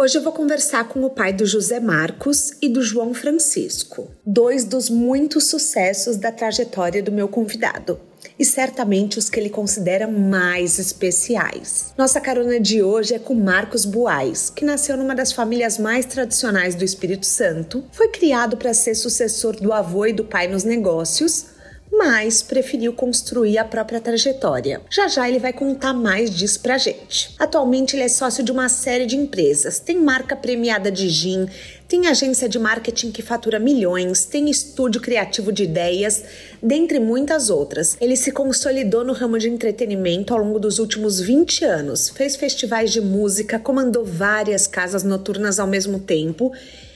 Hoje eu vou conversar com o pai do José Marcos e do João Francisco, dois dos muitos sucessos da trajetória do meu convidado e certamente os que ele considera mais especiais. Nossa carona de hoje é com Marcos Buais, que nasceu numa das famílias mais tradicionais do Espírito Santo, foi criado para ser sucessor do avô e do pai nos negócios mas preferiu construir a própria trajetória. Já já ele vai contar mais disso pra gente. Atualmente ele é sócio de uma série de empresas, tem marca premiada de gin, tem agência de marketing que fatura milhões, tem estúdio criativo de ideias, dentre muitas outras. Ele se consolidou no ramo de entretenimento ao longo dos últimos 20 anos, fez festivais de música, comandou várias casas noturnas ao mesmo tempo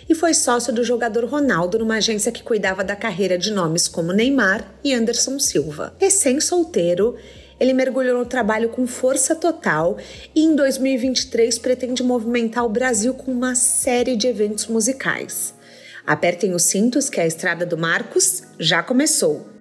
e foi sócio do jogador Ronaldo numa agência que cuidava da carreira de nomes como Neymar e Anderson Silva. Recém-solteiro, ele mergulhou no trabalho com força total e em 2023 pretende movimentar o Brasil com uma série de eventos musicais. Apertem os cintos que a estrada do Marcos já começou.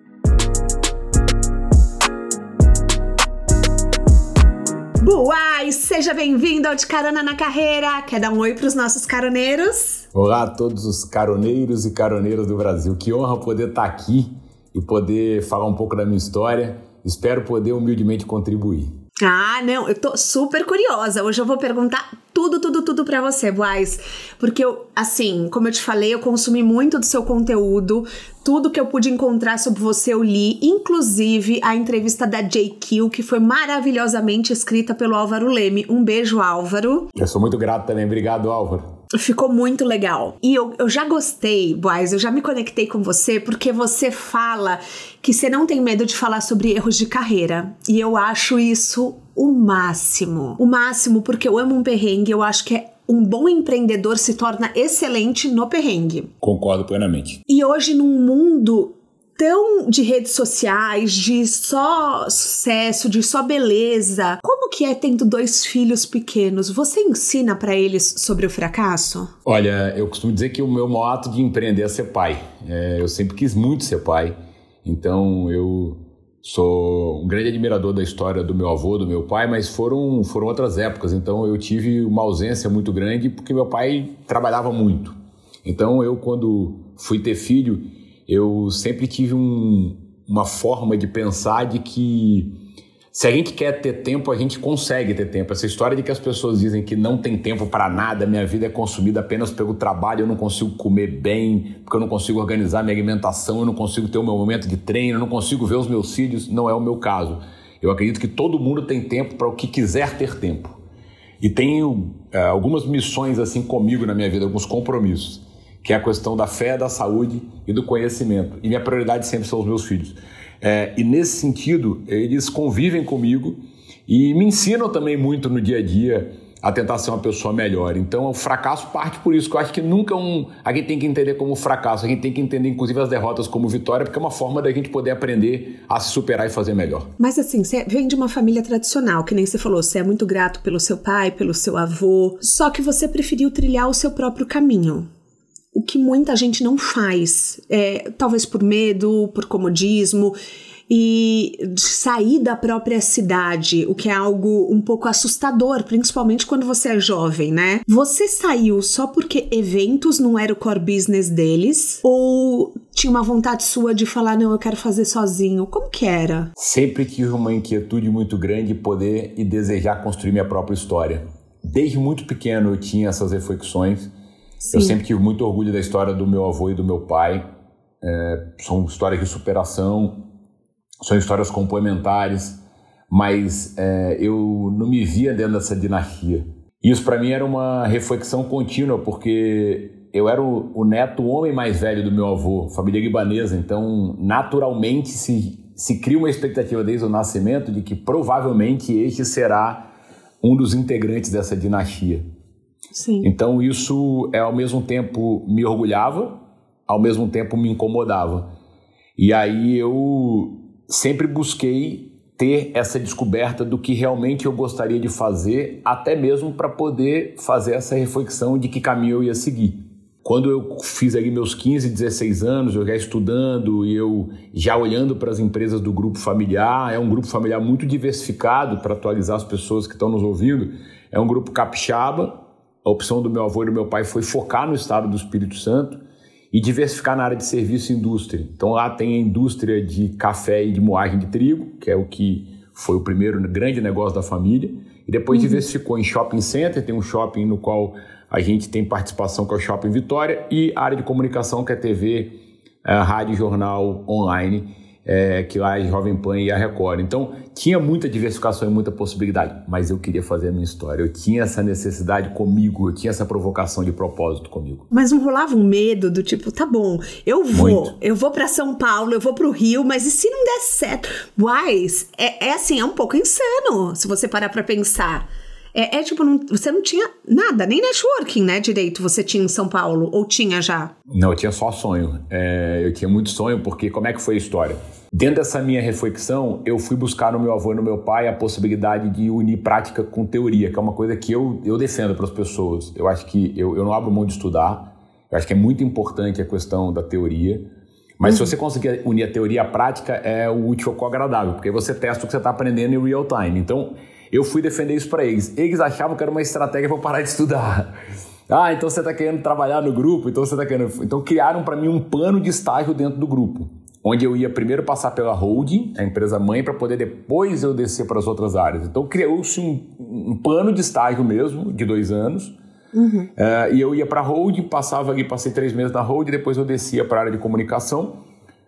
Buai, seja bem-vindo ao De Carona na Carreira. Quer dar um oi para os nossos caroneiros? Olá a todos os caroneiros e caroneiras do Brasil. Que honra poder estar aqui e poder falar um pouco da minha história. Espero poder humildemente contribuir. Ah, não, eu tô super curiosa. Hoje eu vou perguntar tudo, tudo, tudo para você, Boaz. Porque eu, assim, como eu te falei, eu consumi muito do seu conteúdo. Tudo que eu pude encontrar sobre você eu li, inclusive a entrevista da JQ, que foi maravilhosamente escrita pelo Álvaro Leme. Um beijo, Álvaro. Eu sou muito grato também. Obrigado, Álvaro. Ficou muito legal. E eu, eu já gostei, Boaz, eu já me conectei com você porque você fala que você não tem medo de falar sobre erros de carreira. E eu acho isso o máximo. O máximo porque eu amo um perrengue, eu acho que é um bom empreendedor se torna excelente no perrengue. Concordo plenamente. E hoje, num mundo tão de redes sociais, de só sucesso, de só beleza. Como que é tendo dois filhos pequenos? Você ensina para eles sobre o fracasso? Olha, eu costumo dizer que o meu maior ato de empreender é ser pai. É, eu sempre quis muito ser pai. Então eu sou um grande admirador da história do meu avô, do meu pai, mas foram, foram outras épocas. Então eu tive uma ausência muito grande porque meu pai trabalhava muito. Então eu, quando fui ter filho, eu sempre tive um, uma forma de pensar de que se a gente quer ter tempo, a gente consegue ter tempo. Essa história de que as pessoas dizem que não tem tempo para nada, minha vida é consumida apenas pelo trabalho, eu não consigo comer bem, porque eu não consigo organizar minha alimentação, eu não consigo ter o meu momento de treino, eu não consigo ver os meus filhos, não é o meu caso. Eu acredito que todo mundo tem tempo para o que quiser ter tempo. E tenho é, algumas missões assim comigo na minha vida, alguns compromissos que é a questão da fé, da saúde e do conhecimento. E minha prioridade sempre são os meus filhos. É, e nesse sentido, eles convivem comigo e me ensinam também muito no dia a dia a tentar ser uma pessoa melhor. Então, o fracasso parte por isso, que eu acho que nunca um, a gente tem que entender como fracasso, a gente tem que entender inclusive as derrotas como vitória, porque é uma forma da gente poder aprender a se superar e fazer melhor. Mas assim, você vem de uma família tradicional, que nem você falou, você é muito grato pelo seu pai, pelo seu avô, só que você preferiu trilhar o seu próprio caminho o que muita gente não faz, é, talvez por medo, por comodismo e sair da própria cidade, o que é algo um pouco assustador, principalmente quando você é jovem, né? Você saiu só porque eventos não era o core business deles ou tinha uma vontade sua de falar não, eu quero fazer sozinho? Como que era? Sempre tive uma inquietude muito grande de poder e desejar construir minha própria história. Desde muito pequeno eu tinha essas reflexões Sim. Eu sempre tive muito orgulho da história do meu avô e do meu pai. É, são histórias de superação, são histórias complementares, mas é, eu não me via dentro dessa dinastia. Isso para mim era uma reflexão contínua, porque eu era o, o, neto, o homem mais velho do meu avô, família libanesa, então naturalmente se, se cria uma expectativa desde o nascimento de que provavelmente este será um dos integrantes dessa dinastia. Sim. Então isso é ao mesmo tempo me orgulhava, ao mesmo tempo me incomodava. E aí eu sempre busquei ter essa descoberta do que realmente eu gostaria de fazer, até mesmo para poder fazer essa reflexão de que caminho eu ia seguir. Quando eu fiz ali meus 15, 16 anos, eu já estudando e eu já olhando para as empresas do grupo familiar, é um grupo familiar muito diversificado para atualizar as pessoas que estão nos ouvindo. É um grupo capixaba. A opção do meu avô e do meu pai foi focar no estado do Espírito Santo e diversificar na área de serviço e indústria. Então lá tem a indústria de café e de moagem de trigo, que é o que foi o primeiro grande negócio da família, e depois uhum. diversificou em shopping center, tem um shopping no qual a gente tem participação com é o Shopping Vitória e área de comunicação que é TV, eh, rádio, jornal, online é, que lá é Jovem Pan e a Record. Então, tinha muita diversificação e muita possibilidade, mas eu queria fazer a minha história. Eu tinha essa necessidade comigo, eu tinha essa provocação de propósito comigo. Mas não rolava um medo do tipo, tá bom, eu vou, muito. eu vou para São Paulo, eu vou para o Rio, mas e se não der certo? Wise, é, é assim, é um pouco insano, se você parar para pensar. É, é tipo, não, você não tinha nada, nem networking, né, direito, você tinha em São Paulo, ou tinha já? Não, eu tinha só sonho. É, eu tinha muito sonho, porque como é que foi a história? Dentro dessa minha reflexão, eu fui buscar no meu avô e no meu pai a possibilidade de unir prática com teoria, que é uma coisa que eu, eu defendo para as pessoas. Eu acho que eu, eu não abro mão de estudar, eu acho que é muito importante a questão da teoria, mas uhum. se você conseguir unir a teoria à prática, é o útil com o agradável, porque você testa o que você está aprendendo em real time. Então, eu fui defender isso para eles. Eles achavam que era uma estratégia para parar de estudar. Ah, então você está querendo trabalhar no grupo, então você está querendo. Então criaram para mim um plano de estágio dentro do grupo, onde eu ia primeiro passar pela holding, a empresa mãe, para poder depois eu descer para as outras áreas. Então criou-se um, um, plano de estágio mesmo, de dois anos. Uhum. Uh, e eu ia para a holding, passava ali, passei três meses na holding, depois eu descia para a área de comunicação,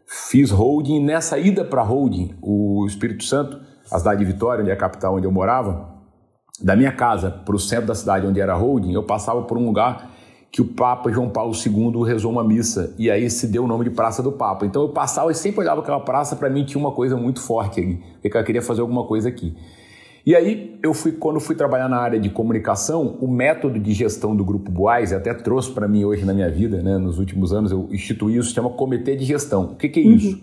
fiz holding. Nessa ida para a holding, o Espírito Santo a cidade de Vitória, onde é a capital onde eu morava, da minha casa para o centro da cidade onde era holding, eu passava por um lugar que o Papa João Paulo II rezou uma missa e aí se deu o nome de Praça do Papa. Então eu passava e sempre olhava aquela praça, para mim tinha uma coisa muito forte ali, porque eu queria fazer alguma coisa aqui. E aí eu fui quando fui trabalhar na área de comunicação, o método de gestão do grupo Boaz até trouxe para mim hoje na minha vida, né, nos últimos anos eu instituí o sistema Comitê de Gestão. O que, que é isso? Uhum.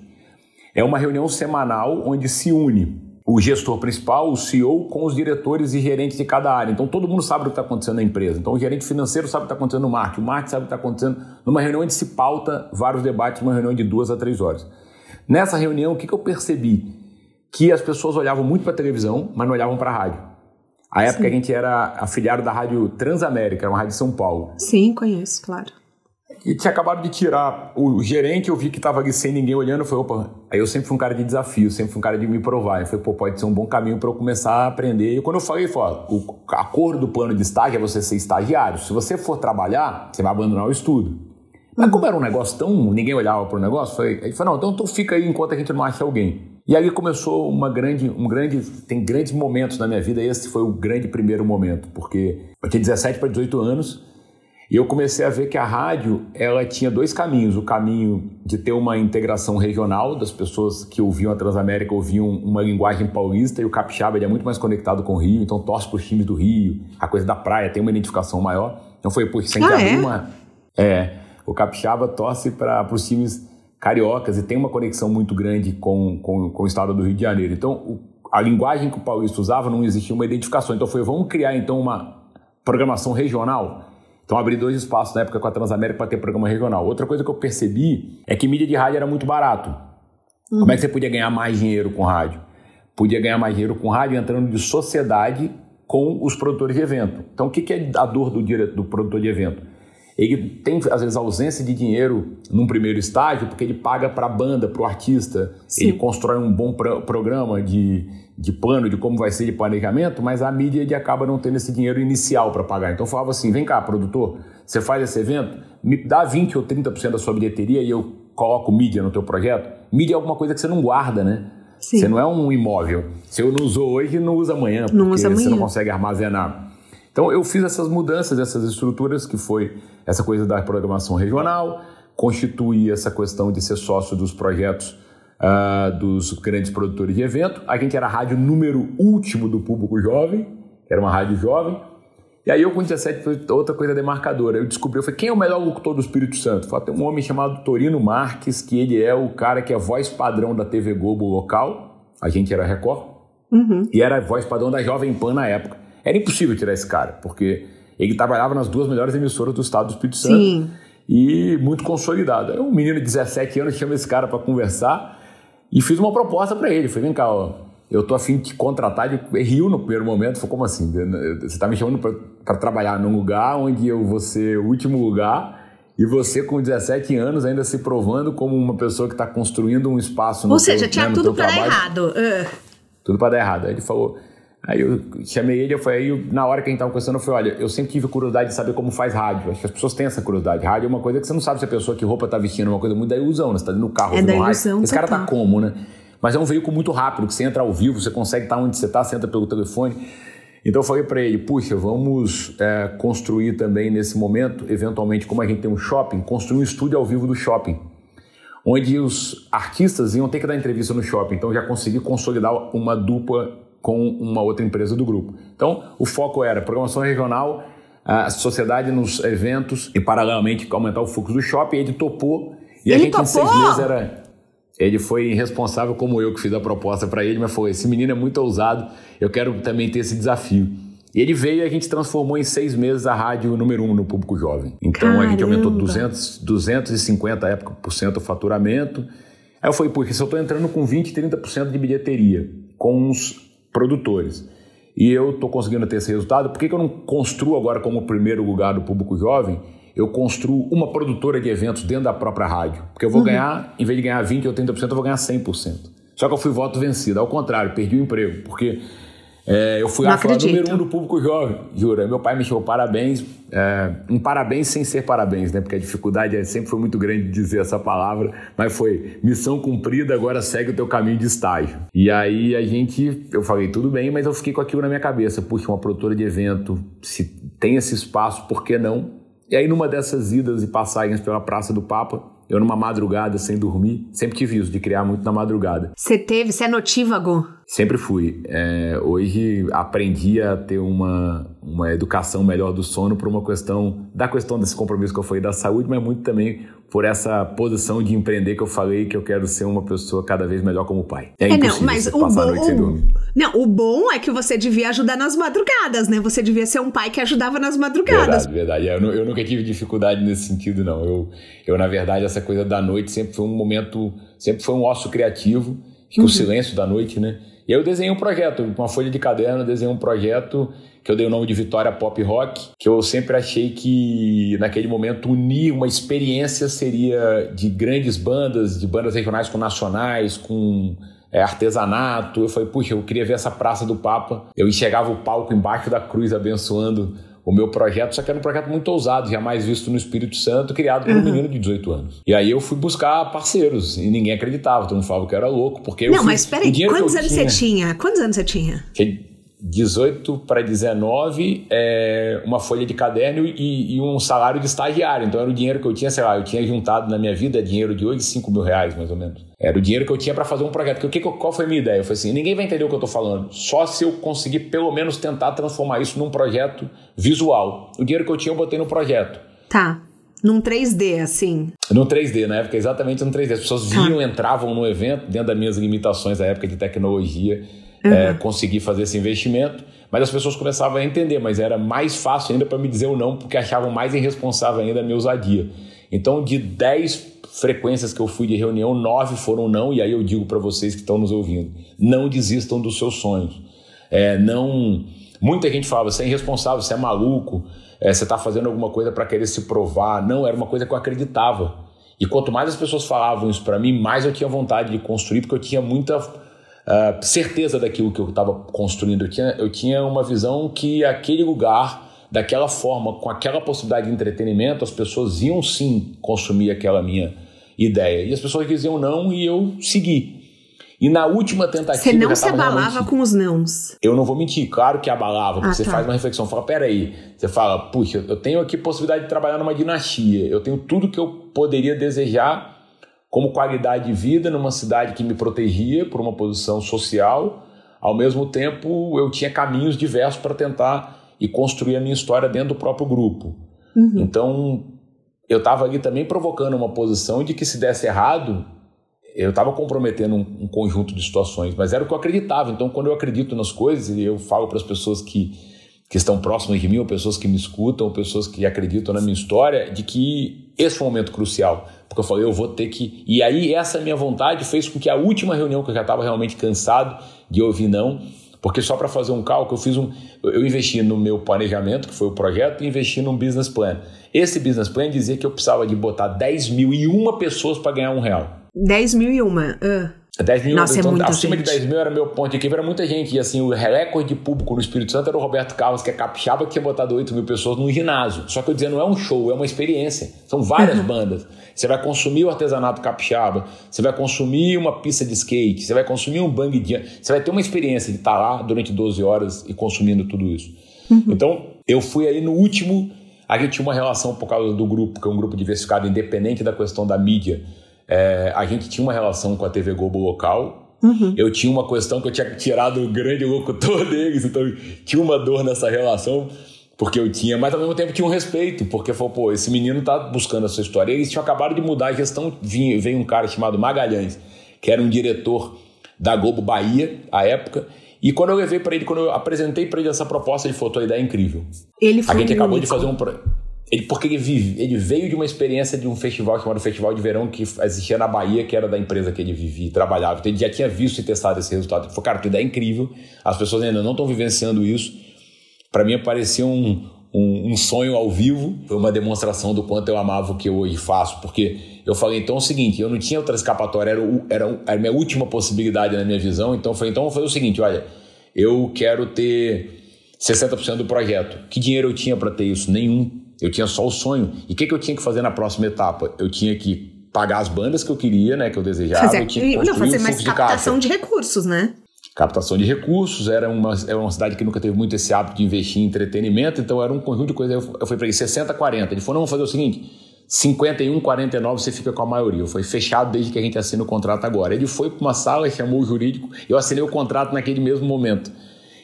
É uma reunião semanal onde se une o gestor principal, o CEO, com os diretores e gerentes de cada área. Então todo mundo sabe o que está acontecendo na empresa. Então o gerente financeiro sabe o que está acontecendo no marketing, o marketing sabe o que está acontecendo numa reunião onde se pauta vários debates, uma reunião de duas a três horas. Nessa reunião, o que, que eu percebi? Que as pessoas olhavam muito para a televisão, mas não olhavam para a rádio. A época Sim. a gente era afiliado da rádio Transamérica, uma rádio de São Paulo. Sim, conheço, claro e tinha acabado de tirar o gerente, eu vi que estava ali sem ninguém olhando, eu falei, opa, aí eu sempre fui um cara de desafio, sempre fui um cara de me provar. Eu falei, pô, pode ser um bom caminho para eu começar a aprender. E quando eu falei, falei o acordo do plano de estágio é você ser estagiário. Se você for trabalhar, você vai abandonar o estudo. Mas como era um negócio tão. ninguém olhava para o negócio, falei, aí falei, não, então tu fica aí enquanto a gente não acha alguém. E ali começou uma grande, um grande, tem grandes momentos na minha vida, e esse foi o grande primeiro momento, porque eu tinha 17 para 18 anos, e eu comecei a ver que a rádio ela tinha dois caminhos: o caminho de ter uma integração regional das pessoas que ouviam a Transamérica ouviam uma linguagem paulista e o capixaba ele é muito mais conectado com o Rio, então torce para os times do Rio, a coisa da praia tem uma identificação maior. Então foi por sem ah, é? uma é o capixaba torce para os times cariocas e tem uma conexão muito grande com, com, com o estado do Rio de Janeiro. Então o, a linguagem que o paulista usava não existia uma identificação. Então foi vamos criar então uma programação regional então abri dois espaços na época com a Transamérica para ter programa regional. Outra coisa que eu percebi é que mídia de rádio era muito barato. Uhum. Como é que você podia ganhar mais dinheiro com rádio? Podia ganhar mais dinheiro com rádio entrando de sociedade com os produtores de evento. Então o que é a dor do, do produtor de evento? Ele tem, às vezes, ausência de dinheiro num primeiro estágio, porque ele paga para a banda, para o artista, Sim. ele constrói um bom programa de, de plano, de como vai ser de planejamento, mas a mídia acaba não tendo esse dinheiro inicial para pagar. Então eu falava assim: vem cá, produtor, você faz esse evento, me dá 20 ou 30% da sua bilheteria e eu coloco mídia no teu projeto. Mídia é alguma coisa que você não guarda, né? Sim. Você não é um imóvel. Se eu não usou hoje, não usa amanhã, porque não usa amanhã. você não consegue armazenar. Então eu fiz essas mudanças, essas estruturas, que foi essa coisa da programação regional, constituir essa questão de ser sócio dos projetos uh, dos grandes produtores de evento. A gente era a rádio número último do público jovem, era uma rádio jovem. E aí eu com 17 foi outra coisa demarcadora. Eu descobri, eu falei, quem é o melhor locutor do Espírito Santo? Falei, tem um homem chamado Torino Marques, que ele é o cara que é voz padrão da TV Globo local. A gente era Record. Uhum. E era voz padrão da Jovem Pan na época. Era impossível tirar esse cara, porque ele trabalhava nas duas melhores emissoras do estado do Espírito Santo. Sim. E muito consolidado. Um menino de 17 anos chama esse cara para conversar e fiz uma proposta para ele. Falei, vem cá, ó, eu tô afim de te contratar. Ele riu no primeiro momento, falou, como assim? Você está me chamando para trabalhar num lugar onde eu vou ser o último lugar e você com 17 anos ainda se provando como uma pessoa que está construindo um espaço no Ou seja, teu, tinha né, tudo para dar errado. Uh. Tudo para dar errado. Aí ele falou, Aí eu chamei ele, eu falei, aí na hora que a gente tava conversando, eu falei, olha, eu sempre tive curiosidade de saber como faz rádio. Acho que as pessoas têm essa curiosidade. Rádio é uma coisa que você não sabe se a pessoa que roupa tá vestindo, é uma coisa muito da ilusão, né? Você tá no carro, é da ilusão. Esse cara tá como, né? Mas é um veículo muito rápido, que você entra ao vivo, você consegue estar onde você tá, você entra pelo telefone. Então eu falei para ele, puxa, vamos é, construir também nesse momento, eventualmente, como a gente tem um shopping, construir um estúdio ao vivo do shopping onde os artistas iam ter que dar entrevista no shopping. Então já consegui consolidar uma dupla com uma outra empresa do grupo. Então, o foco era programação regional, a sociedade nos eventos e, paralelamente, aumentar o fluxo do shopping. Ele topou. E ele a gente, topou? em seis meses, era. Ele foi responsável, como eu, que fiz a proposta para ele, mas foi: esse menino é muito ousado, eu quero também ter esse desafio. E ele veio e a gente transformou em seis meses a rádio número um no público jovem. Então Caramba. a gente aumentou 200, 250 época, por cento o faturamento. Aí eu falei, porque se eu estou entrando com 20, 30% de bilheteria, com uns produtores. E eu estou conseguindo ter esse resultado. Por que, que eu não construo agora como primeiro lugar do público jovem? Eu construo uma produtora de eventos dentro da própria rádio. Porque eu vou uhum. ganhar, em vez de ganhar 20% ou 30%, eu vou ganhar 100%. Só que eu fui voto vencido. Ao contrário, perdi o emprego. Porque é, eu fui a número um do público jovem, jura. Meu pai me chamou parabéns, é, um parabéns sem ser parabéns, né? Porque a dificuldade é, sempre foi muito grande de dizer essa palavra, mas foi missão cumprida, agora segue o teu caminho de estágio. E aí a gente, eu falei, tudo bem, mas eu fiquei com aquilo na minha cabeça. Puxa, uma produtora de evento, se tem esse espaço, por que não? E aí numa dessas idas e passagens pela Praça do Papa, eu numa madrugada sem dormir, sempre tive isso, de criar muito na madrugada. Você teve, você é notívago? Sempre fui. É, hoje aprendi a ter uma, uma educação melhor do sono por uma questão, da questão desse compromisso que eu falei da saúde, mas muito também por essa posição de empreender que eu falei que eu quero ser uma pessoa cada vez melhor como pai. É, é não, mas o bom, não, o bom é que você devia ajudar nas madrugadas, né? Você devia ser um pai que ajudava nas madrugadas. Verdade, verdade. Eu, eu nunca tive dificuldade nesse sentido, não. Eu, eu, na verdade, essa coisa da noite sempre foi um momento, sempre foi um osso criativo, que uhum. o silêncio da noite, né? E aí eu desenhei um projeto, uma folha de caderno, desenhei um projeto que eu dei o nome de Vitória Pop Rock, que eu sempre achei que naquele momento unir uma experiência seria de grandes bandas, de bandas regionais com nacionais, com é, artesanato. Eu falei, puxa, eu queria ver essa Praça do Papa. Eu enxergava o palco embaixo da cruz abençoando o meu projeto, só que era um projeto muito ousado, jamais visto no Espírito Santo, criado por um uhum. menino de 18 anos. E aí eu fui buscar parceiros e ninguém acreditava, todo mundo falava que eu era louco, porque Não, eu fui, mas peraí, quantos anos tinha, você tinha? Quantos anos você tinha? 18 para 19, é, uma folha de caderno e, e, um salário de estagiário. Então era o dinheiro que eu tinha, sei lá, eu tinha juntado na minha vida dinheiro de hoje, 5 mil reais mais ou menos. Era o dinheiro que eu tinha para fazer um projeto. Porque, qual foi a minha ideia? Eu falei assim: ninguém vai entender o que eu estou falando, só se eu conseguir pelo menos tentar transformar isso num projeto visual. O dinheiro que eu tinha eu botei no projeto. Tá. Num 3D, assim? No 3D, na época, exatamente no 3D. As pessoas tá. vinham, entravam no evento, dentro das minhas limitações da época de tecnologia uhum. é, conseguir fazer esse investimento. Mas as pessoas começavam a entender, mas era mais fácil ainda para me dizer o não, porque achavam mais irresponsável ainda a minha ousadia. Então, de 10 frequências que eu fui de reunião, 9 foram não, e aí eu digo para vocês que estão nos ouvindo: não desistam dos seus sonhos. É, não. Muita gente falava, você é irresponsável, você é maluco, é, você está fazendo alguma coisa para querer se provar. Não, era uma coisa que eu acreditava. E quanto mais as pessoas falavam isso para mim, mais eu tinha vontade de construir, porque eu tinha muita uh, certeza daquilo que eu estava construindo. Eu tinha, eu tinha uma visão que aquele lugar, daquela forma, com aquela possibilidade de entretenimento, as pessoas iam sim consumir aquela minha ideia. E as pessoas diziam não e eu segui. E na última tentativa. Você não se abalava realmente... com os nãos. Eu não vou mentir, claro que abalava, porque ah, você tá. faz uma reflexão, fala: peraí, você fala, puxa, eu tenho aqui possibilidade de trabalhar numa dinastia, eu tenho tudo que eu poderia desejar como qualidade de vida numa cidade que me protegia por uma posição social. Ao mesmo tempo, eu tinha caminhos diversos para tentar e construir a minha história dentro do próprio grupo. Uhum. Então, eu estava ali também provocando uma posição de que se desse errado, eu estava comprometendo um, um, conjunto de situações, mas era o que eu acreditava. Então, quando eu acredito nas coisas e eu falo para as pessoas que, que estão próximas de mim, ou pessoas que me escutam, ou pessoas que acreditam na minha história, de que esse foi um momento crucial. Porque eu falei, eu vou ter que. E aí, essa minha vontade fez com que a última reunião, que eu já estava realmente cansado de ouvir não, porque só para fazer um cálculo, eu fiz um. Eu investi no meu planejamento, que foi o projeto, e investi num business plan. Esse business plan dizia que eu precisava de botar 10 mil e uma pessoas para ganhar um real. 10 mil e uma. Uh. 10 mil, Nossa, é então, é acima gente. de 10 mil era meu ponto de equilíbrio, era muita gente. E assim, o recorde de público no Espírito Santo era o Roberto Carlos, que é capixaba, que tinha botado 8 mil pessoas num ginásio. Só que eu dizia, não é um show, é uma experiência. São várias uhum. bandas. Você vai consumir o artesanato capixaba, você vai consumir uma pista de skate, você vai consumir um bang jump, você vai ter uma experiência de estar lá durante 12 horas e consumindo tudo isso. Uhum. Então, eu fui aí no último. A gente tinha uma relação por causa do grupo, que é um grupo diversificado, independente da questão da mídia é, a gente tinha uma relação com a TV Globo local. Uhum. Eu tinha uma questão que eu tinha tirado o grande locutor deles, então tinha uma dor nessa relação, porque eu tinha, mas ao mesmo tempo tinha um respeito, porque falou, pô, esse menino tá buscando a sua história. E eles tinham acabado de mudar a gestão, veio, veio um cara chamado Magalhães, que era um diretor da Globo Bahia, à época, e quando eu levei para ele, quando eu apresentei para ele essa proposta, ele falou: a ideia é incrível. Ele foi A gente acabou único. de fazer um. Ele, porque ele, vive, ele veio de uma experiência de um festival chamado Festival de Verão que existia na Bahia, que era da empresa que ele vivia e trabalhava. Então ele já tinha visto e testado esse resultado. Ele falou, cara, ideia é incrível, as pessoas ainda não estão vivenciando isso. Para mim parecia um, um, um, sonho ao vivo, foi uma demonstração do quanto eu amava o que eu hoje faço, porque eu falei, então é o seguinte, eu não tinha outra escapatória, era, o, era, era a minha última possibilidade na minha visão, então eu falei, então fazer o seguinte, olha, eu quero ter 60% do projeto. Que dinheiro eu tinha para ter isso? Nenhum. Eu tinha só o sonho. E o que, que eu tinha que fazer na próxima etapa? Eu tinha que pagar as bandas que eu queria, né? Que eu desejava. Fazer, eu tinha que não, fazer um mais captação de, de, recursos, né? Captação de recursos. Era uma, era uma cidade que nunca teve muito esse hábito de investir em entretenimento. Então era um conjunto de coisas. Eu, eu falei para ele, 60, 40. Ele falou, não, vamos fazer o seguinte... 51, 49 você fica com a maioria. Foi fechado desde que a gente assina o contrato agora. Ele foi para uma sala, chamou o jurídico, eu assinei o contrato naquele mesmo momento.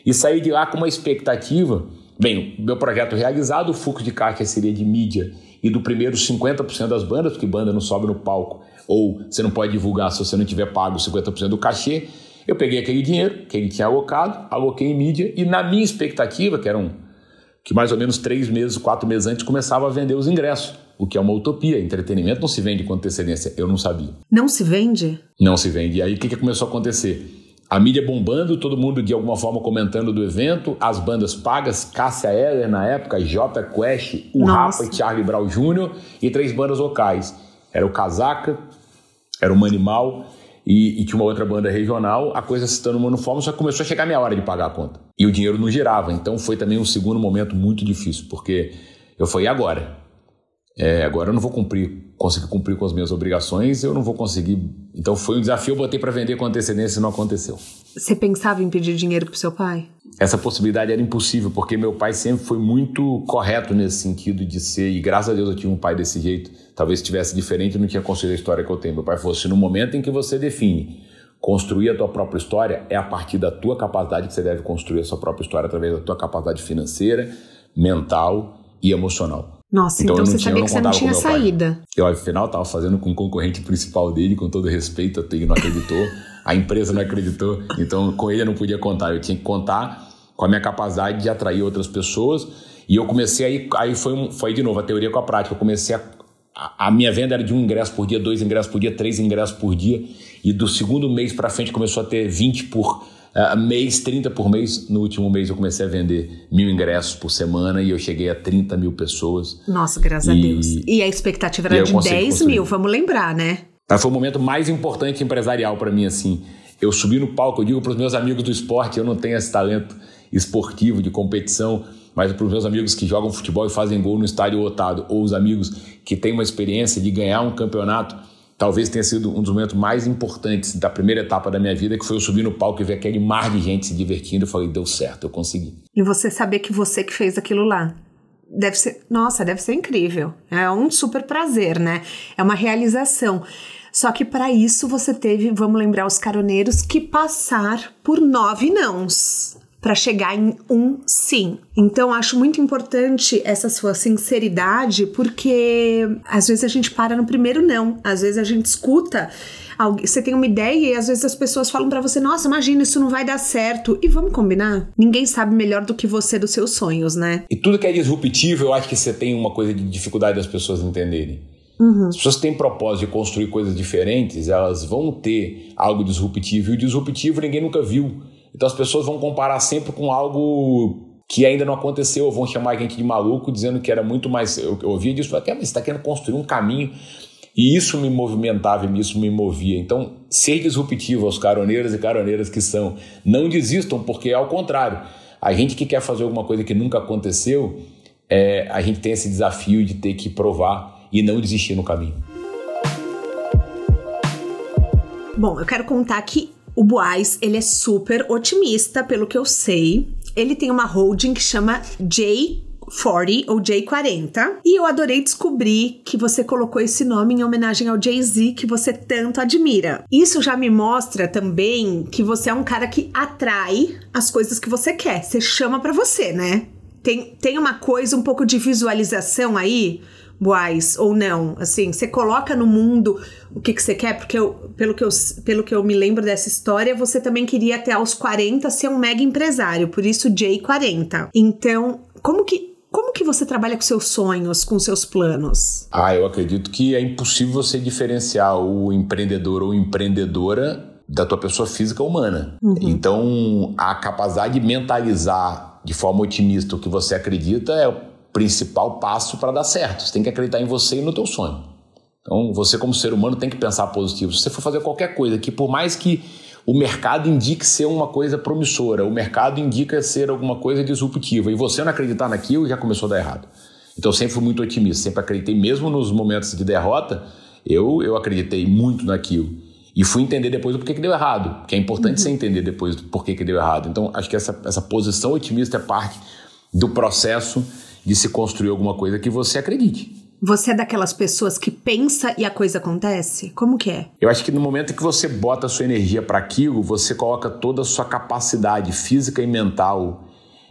E saí de lá com uma expectativa Bem, meu projeto realizado, o fluxo de caixa seria de mídia e do primeiro 50% das bandas, porque banda não sobe no palco, ou você não pode divulgar se você não tiver pago 50% do cachê. Eu peguei aquele dinheiro que ele tinha alocado, aloquei em mídia e na minha expectativa, que eram que mais ou menos três meses, quatro meses antes, começava a vender os ingressos, o que é uma utopia. Entretenimento não se vende com antecedência, eu não sabia. Não se vende? Não se vende. E aí o que, que começou a acontecer? A mídia bombando, todo mundo de alguma forma comentando do evento, as bandas pagas, Cássia Eller na época, J Quest, o Rapa e Charlie Brown Jr. e três bandas locais. Era o Casaca, era o Manimal e, e, tinha uma outra banda regional. A coisa se tornou uniforme, só começou a chegar a minha hora de pagar a conta. E o dinheiro não girava, então foi também um segundo momento muito difícil, porque eu falei, e agora? É, agora eu não vou cumprir, conseguir cumprir com as minhas obrigações, eu não vou conseguir. Então foi um desafio, eu botei para vender com antecedência e não aconteceu. Você pensava em pedir dinheiro pro seu pai? Essa possibilidade era impossível, porque meu pai sempre foi muito correto nesse sentido de ser, e graças a Deus eu tinha um pai desse jeito. Talvez se tivesse diferente, eu não tinha construído a história que eu tenho. Meu pai falou assim: no momento em que você define construir a tua própria história, é a partir da tua capacidade que você deve construir a sua própria história, através da tua capacidade financeira, mental e emocional. Nossa, então, então você sabia que você não tinha saída. Pai. Eu, afinal, estava fazendo com o concorrente principal dele, com todo respeito, ele não acreditou, a empresa não acreditou, então com ele eu não podia contar, eu tinha que contar com a minha capacidade de atrair outras pessoas. E eu comecei aí, aí foi, foi de novo a teoria com a prática. Eu comecei a, a, a minha venda era de um ingresso por dia, dois ingressos por dia, três ingressos por dia. E do segundo mês para frente começou a ter 20 por Uh, mês, 30 por mês. No último mês eu comecei a vender mil ingressos por semana e eu cheguei a 30 mil pessoas. Nossa, graças e, a Deus. E a expectativa era de 10 construir. mil, vamos lembrar, né? Foi o momento mais importante empresarial para mim, assim. Eu subi no palco, eu digo para os meus amigos do esporte, eu não tenho esse talento esportivo de competição, mas para os meus amigos que jogam futebol e fazem gol no estádio lotado, ou os amigos que têm uma experiência de ganhar um campeonato, talvez tenha sido um dos momentos mais importantes da primeira etapa da minha vida, que foi eu subir no palco e ver aquele mar de gente se divertindo. Eu falei, deu certo, eu consegui. E você saber que você que fez aquilo lá. Deve ser, nossa, deve ser incrível. É um super prazer, né? É uma realização. Só que para isso você teve, vamos lembrar os caroneiros, que passar por nove nãos para chegar em um sim. Então acho muito importante essa sua sinceridade, porque às vezes a gente para no primeiro não, às vezes a gente escuta você tem uma ideia e às vezes as pessoas falam para você: "Nossa, imagina, isso não vai dar certo". E vamos combinar? Ninguém sabe melhor do que você dos seus sonhos, né? E tudo que é disruptivo, eu acho que você tem uma coisa de dificuldade das pessoas entenderem. Uhum. As pessoas têm propósito de construir coisas diferentes, elas vão ter algo disruptivo. E o disruptivo ninguém nunca viu. Então as pessoas vão comparar sempre com algo que ainda não aconteceu, ou vão chamar a gente de maluco, dizendo que era muito mais. Eu, eu ouvia disso, até, mas você está querendo construir um caminho. E isso me movimentava e isso me movia. Então, ser disruptivo aos caroneiros e caroneiras que são, não desistam, porque é ao contrário. A gente que quer fazer alguma coisa que nunca aconteceu, é, a gente tem esse desafio de ter que provar e não desistir no caminho. Bom, eu quero contar que o Boaz, ele é super otimista, pelo que eu sei. Ele tem uma holding que chama J 40 ou J40. E eu adorei descobrir que você colocou esse nome em homenagem ao Jay-Z que você tanto admira. Isso já me mostra também que você é um cara que atrai as coisas que você quer. Você chama para você, né? Tem, tem uma coisa, um pouco de visualização aí, Boaz, ou não? Assim, você coloca no mundo o que, que você quer, porque eu, pelo, que eu, pelo que eu me lembro dessa história, você também queria até aos 40 ser um mega empresário, por isso J40. Então, como que como que você trabalha com seus sonhos, com seus planos? Ah, eu acredito que é impossível você diferenciar o empreendedor ou empreendedora da tua pessoa física humana. Uhum. Então, a capacidade de mentalizar de forma otimista o que você acredita é principal passo para dar certo. Você tem que acreditar em você e no teu sonho. Então, você como ser humano tem que pensar positivo. Se você for fazer qualquer coisa que por mais que o mercado indica ser uma coisa promissora, o mercado indica ser alguma coisa disruptiva, e você não acreditar naquilo já começou a dar errado. Então eu sempre fui muito otimista, sempre acreditei, mesmo nos momentos de derrota, eu, eu acreditei muito naquilo. E fui entender depois o porquê que deu errado, que é importante uhum. você entender depois o porquê que deu errado. Então acho que essa, essa posição otimista é parte do processo de se construir alguma coisa que você acredite. Você é daquelas pessoas que pensa e a coisa acontece? Como que é? Eu acho que no momento que você bota a sua energia para aquilo, você coloca toda a sua capacidade física e mental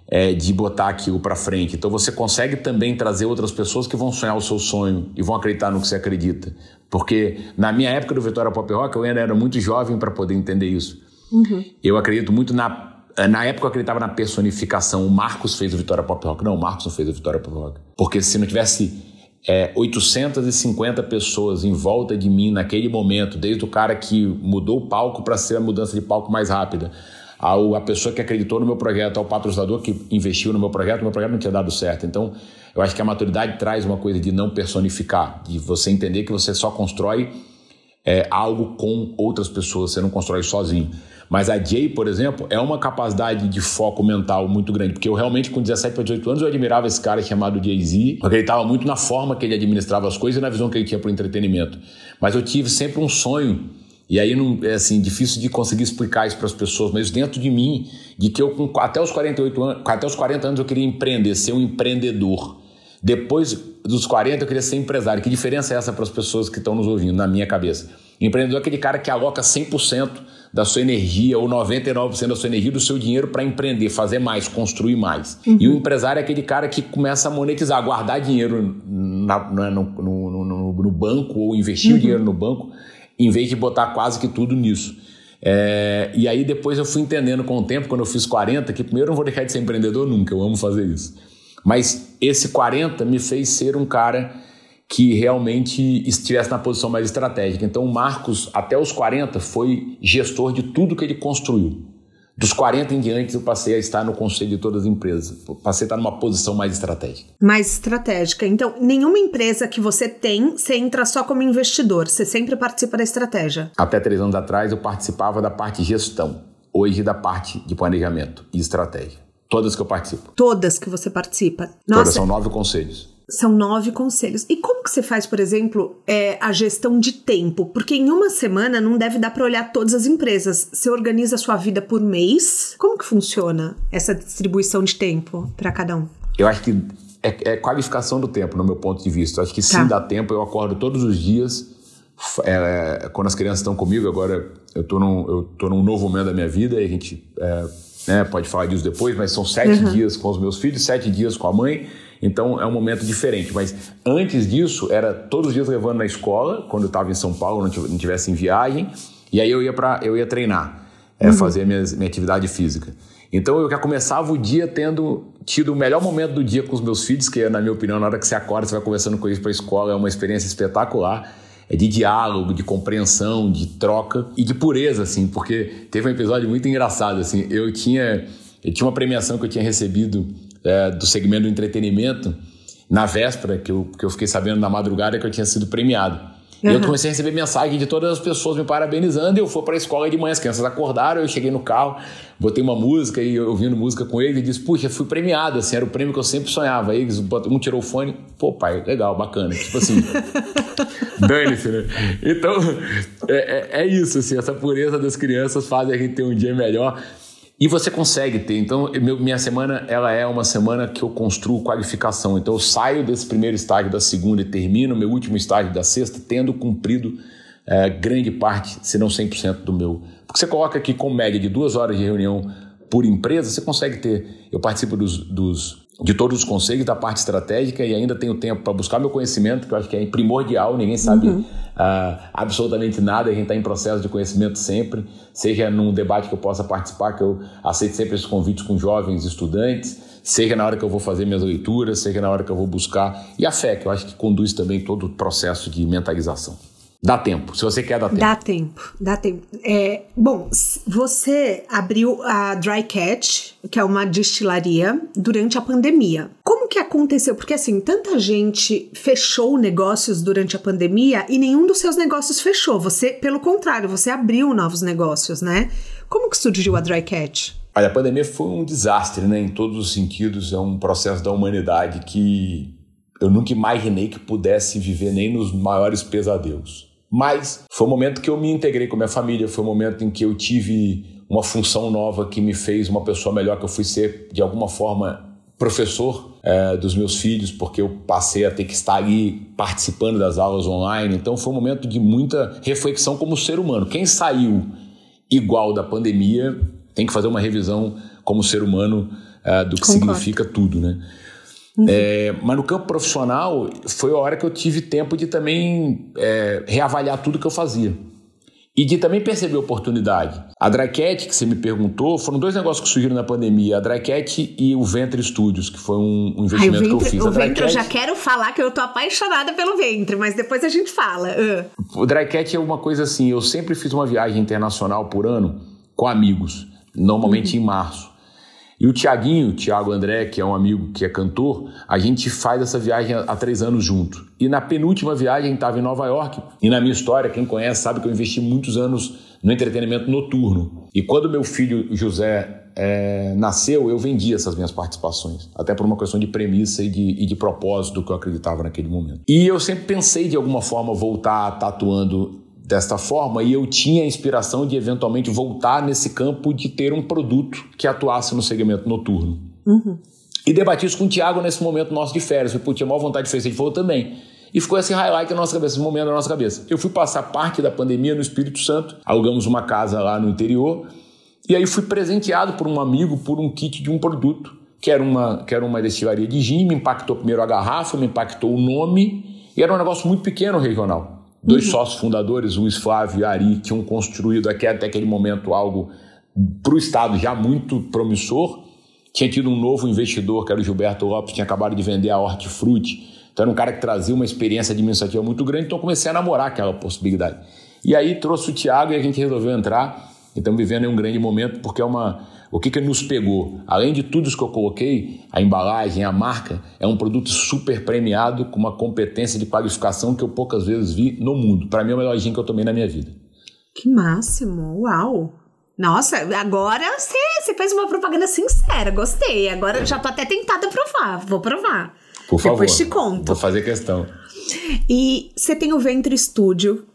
é, de botar aquilo para frente. Então você consegue também trazer outras pessoas que vão sonhar o seu sonho e vão acreditar no que você acredita. Porque na minha época do Vitória Pop Rock, eu ainda era muito jovem para poder entender isso. Uhum. Eu acredito muito na na época eu acreditava na personificação. O Marcos fez o Vitória Pop Rock. Não, o Marcos não fez o Vitória Pop Rock. Porque se não tivesse é, 850 pessoas em volta de mim naquele momento, desde o cara que mudou o palco para ser a mudança de palco mais rápida, ao, a pessoa que acreditou no meu projeto, ao patrocinador que investiu no meu projeto, meu projeto não tinha dado certo. Então, eu acho que a maturidade traz uma coisa de não personificar, de você entender que você só constrói é, algo com outras pessoas, você não constrói sozinho. Mas a Jay, por exemplo, é uma capacidade de foco mental muito grande, porque eu realmente, com 17 para 18 anos, eu admirava esse cara chamado Jay-Z, porque ele estava muito na forma que ele administrava as coisas e na visão que ele tinha para o entretenimento. Mas eu tive sempre um sonho e aí não é assim difícil de conseguir explicar isso para as pessoas, mas dentro de mim, de que eu com, até os 48 anos, até os 40 anos eu queria empreender, ser um empreendedor. Depois dos 40 eu queria ser empresário. Que diferença é essa para as pessoas que estão nos ouvindo na minha cabeça? Empreendedor é aquele cara que aloca 100% da sua energia ou 99% da sua energia do seu dinheiro para empreender, fazer mais, construir mais. Uhum. E o empresário é aquele cara que começa a monetizar, guardar dinheiro na, na, no, no, no, no, banco ou investir uhum. o dinheiro no banco, em vez de botar quase que tudo nisso. É, e aí depois eu fui entendendo com o tempo, quando eu fiz 40, que primeiro eu não vou deixar de ser empreendedor nunca, eu amo fazer isso. Mas esse 40 me fez ser um cara que realmente estivesse na posição mais estratégica. Então, o Marcos, até os 40, foi gestor de tudo que ele construiu. Dos 40 em diante, eu passei a estar no conselho de todas as empresas. Passei a estar numa posição mais estratégica. Mais estratégica. Então, nenhuma empresa que você tem, você entra só como investidor. Você sempre participa da estratégia. Até três anos atrás, eu participava da parte de gestão. Hoje, da parte de planejamento e estratégia. Todas que eu participo. Todas que você participa. Nossa. Todas, são nove conselhos. São nove conselhos. E como que você faz, por exemplo, é, a gestão de tempo? Porque em uma semana não deve dar para olhar todas as empresas. Você organiza a sua vida por mês. Como que funciona essa distribuição de tempo para cada um? Eu acho que é, é, qualificação do tempo, no meu ponto de vista. Eu acho que sim, tá. dá tempo. Eu acordo todos os dias. É, quando as crianças estão comigo, agora eu tô num, eu tô num novo momento da minha vida e a gente é, né? Pode falar disso depois, mas são sete uhum. dias com os meus filhos, sete dias com a mãe. Então é um momento diferente. Mas antes disso, era todos os dias levando na escola, quando eu estava em São Paulo, não tivesse em viagem. E aí eu ia, pra, eu ia treinar, é, uhum. fazer minha, minha atividade física. Então eu já começava o dia tendo tido o melhor momento do dia com os meus filhos, que na minha opinião, na hora que você acorda, você vai conversando com eles para a escola, é uma experiência espetacular. É de diálogo, de compreensão, de troca e de pureza, assim, porque teve um episódio muito engraçado, assim. Eu tinha, eu tinha uma premiação que eu tinha recebido é, do segmento do entretenimento na véspera, que eu, que eu fiquei sabendo na madrugada que eu tinha sido premiado. Uhum. E eu comecei a receber mensagem de todas as pessoas me parabenizando. E eu fui para a escola de manhã, as crianças acordaram, eu cheguei no carro, botei uma música e ouvindo música com eles e disse: Puxa, fui premiado, assim, era o prêmio que eu sempre sonhava. Aí eles, um tirou o fone, pô, pai, legal, bacana. Tipo assim, dane-se, né? Então, é, é, é isso, assim, essa pureza das crianças faz a gente ter um dia melhor. E você consegue ter. Então, minha semana ela é uma semana que eu construo qualificação. Então, eu saio desse primeiro estágio da segunda e termino meu último estágio da sexta, tendo cumprido é, grande parte, se não 100% do meu. Porque você coloca aqui com média de duas horas de reunião por empresa, você consegue ter. Eu participo dos, dos de todos os conselhos da parte estratégica e ainda tenho tempo para buscar meu conhecimento, que eu acho que é primordial, ninguém sabe uhum. uh, absolutamente nada, a gente está em processo de conhecimento sempre, seja num debate que eu possa participar, que eu aceito sempre esses convites com jovens estudantes, seja na hora que eu vou fazer minhas leituras, seja na hora que eu vou buscar, e a fé, que eu acho que conduz também todo o processo de mentalização. Dá tempo, se você quer dar tempo. Dá tempo, dá tempo. É, bom, você abriu a Dry Catch, que é uma destilaria, durante a pandemia. Como que aconteceu? Porque assim, tanta gente fechou negócios durante a pandemia e nenhum dos seus negócios fechou. Você, pelo contrário, você abriu novos negócios, né? Como que surgiu a Dry Catch? Olha, a pandemia foi um desastre, né? Em todos os sentidos, é um processo da humanidade que eu nunca imaginei que pudesse viver nem nos maiores pesadelos. Mas foi o momento que eu me integrei com a minha família, foi o momento em que eu tive uma função nova que me fez uma pessoa melhor, que eu fui ser, de alguma forma, professor é, dos meus filhos, porque eu passei a ter que estar ali participando das aulas online. Então foi um momento de muita reflexão como ser humano. Quem saiu igual da pandemia tem que fazer uma revisão como ser humano é, do que Concordo. significa tudo, né? Uhum. É, mas no campo profissional, foi a hora que eu tive tempo de também é, reavaliar tudo que eu fazia. E de também perceber oportunidade. A Drycat, que você me perguntou, foram dois negócios que surgiram na pandemia: a Drycat e o Ventre Studios, que foi um, um investimento Ai, ventre, que eu fiz. O a Ventre, eu já quero falar que eu tô apaixonada pelo Ventre, mas depois a gente fala. Uh. O Drycat é uma coisa assim: eu sempre fiz uma viagem internacional por ano com amigos, normalmente uhum. em março. E o Tiaguinho, Tiago André, que é um amigo que é cantor, a gente faz essa viagem há três anos junto. E na penúltima viagem estava em Nova York. E na minha história, quem conhece sabe que eu investi muitos anos no entretenimento noturno. E quando meu filho José é, nasceu, eu vendi essas minhas participações. Até por uma questão de premissa e de, e de propósito que eu acreditava naquele momento. E eu sempre pensei de alguma forma voltar tatuando desta forma e eu tinha a inspiração de eventualmente voltar nesse campo de ter um produto que atuasse no segmento noturno. Uhum. E debati isso com o Thiago nesse momento nosso de férias. Eu tinha maior vontade de fazer, ele falou também. E ficou esse highlight na nossa cabeça, esse momento na nossa cabeça. Eu fui passar parte da pandemia no Espírito Santo, alugamos uma casa lá no interior, e aí fui presenteado por um amigo por um kit de um produto, que era uma, que era uma destilaria de gin, me impactou primeiro a garrafa, me impactou o nome, e era um negócio muito pequeno regional. Dois uhum. sócios fundadores, Luiz Flávio e Ari, tinham construído aqui, até aquele momento algo para o Estado já muito promissor. Tinha tido um novo investidor, que era o Gilberto Lopes, tinha acabado de vender a Hortifruti. Então era um cara que trazia uma experiência administrativa muito grande, então comecei a namorar aquela possibilidade. E aí trouxe o Tiago e a gente resolveu entrar. Estamos vivendo em um grande momento, porque é uma, o que, que nos pegou? Além de tudo isso que eu coloquei, a embalagem, a marca, é um produto super premiado com uma competência de qualificação que eu poucas vezes vi no mundo. Para mim, é o melhor gin que eu tomei na minha vida. Que máximo! Uau! Nossa, agora você, fez uma propaganda sincera, gostei. Agora já tô até tentada a provar. Vou provar. Por favor. Depois te conto. Vou fazer questão. E você tem o Ventre Studio,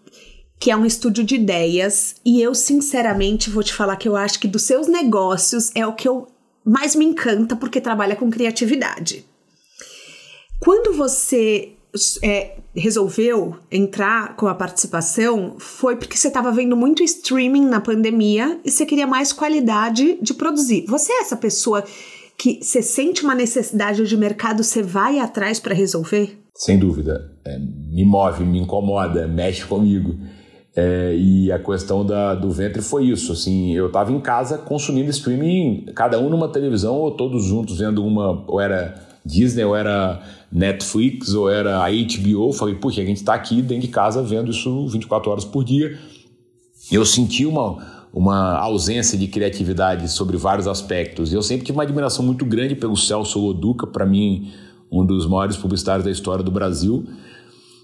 que é um estúdio de ideias, e eu sinceramente vou te falar que eu acho que dos seus negócios é o que eu mais me encanta porque trabalha com criatividade. Quando você é, resolveu entrar com a participação foi porque você estava vendo muito streaming na pandemia e você queria mais qualidade de produzir. Você é essa pessoa que você sente uma necessidade de mercado, você vai atrás para resolver? Sem dúvida. É, me move, me incomoda, mexe comigo. É, e a questão da, do ventre foi isso. Assim, eu estava em casa consumindo streaming, cada um numa televisão ou todos juntos vendo uma, ou era Disney, ou era Netflix, ou era a HBO. Falei, puxa, a gente está aqui dentro de casa vendo isso 24 horas por dia. Eu senti uma, uma ausência de criatividade sobre vários aspectos. Eu sempre tive uma admiração muito grande pelo Celso Loduca, para mim, um dos maiores publicitários da história do Brasil.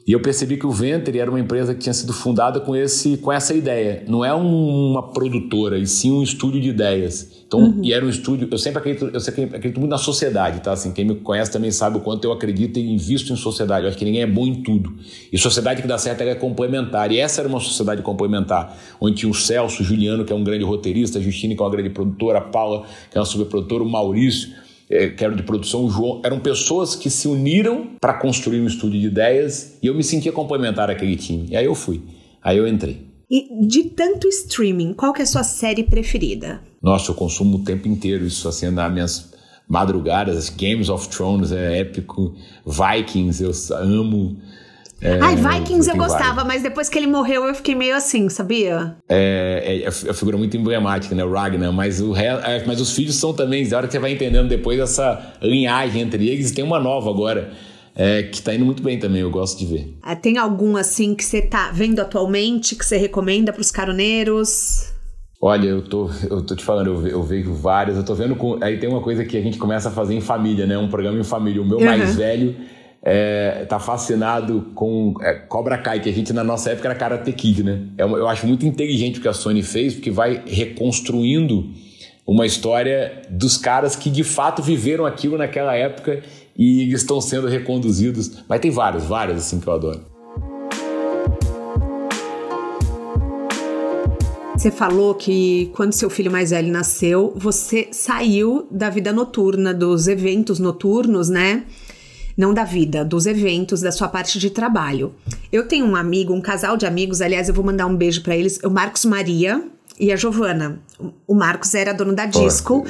E eu percebi que o Ventre era uma empresa que tinha sido fundada com, esse, com essa ideia. Não é um, uma produtora, e sim um estúdio de ideias. Então, uhum. e era um estúdio. Eu sempre acredito, eu sempre acredito muito na sociedade, tá? Assim, quem me conhece também sabe o quanto eu acredito e invisto em sociedade. Eu acho que ninguém é bom em tudo. E sociedade que dá certo é complementar. E essa era uma sociedade complementar, onde tinha o Celso, o Juliano, que é um grande roteirista, a Justine, que é uma grande produtora, a Paula, que é uma superprodutora, o Maurício que era de produção, o João, eram pessoas que se uniram para construir um estúdio de ideias e eu me sentia complementar aquele time. E aí eu fui, aí eu entrei. E de tanto streaming, qual que é a sua série preferida? Nossa, eu consumo o tempo inteiro isso, assim, nas minhas madrugadas, Games of Thrones é épico, Vikings eu amo, é, Ai, Vikings eu gostava, vários. mas depois que ele morreu eu fiquei meio assim, sabia? É, é, é a figura muito emblemática, né? O Ragnar, mas, o, é, mas os filhos são também, a hora que você vai entendendo depois essa linhagem entre eles, tem uma nova agora. É, que tá indo muito bem também, eu gosto de ver. Ah, tem algum assim que você tá vendo atualmente que você recomenda para os caroneiros? Olha, eu tô, eu tô te falando, eu, eu vejo vários, eu tô vendo com. Aí tem uma coisa que a gente começa a fazer em família, né? Um programa em família. O meu uhum. mais velho é, tá fascinado com é, Cobra Kai, que a gente na nossa época era Karate Kid, né? É eu acho muito inteligente o que a Sony fez, porque vai reconstruindo uma história dos caras que de fato viveram aquilo naquela época e estão sendo reconduzidos. Mas tem vários, vários assim que eu adoro. Você falou que quando seu filho mais velho nasceu, você saiu da vida noturna, dos eventos noturnos, né? Não da vida, dos eventos, da sua parte de trabalho. Eu tenho um amigo, um casal de amigos, aliás, eu vou mandar um beijo para eles, o Marcos Maria e a Giovana. O Marcos era dono da Disco.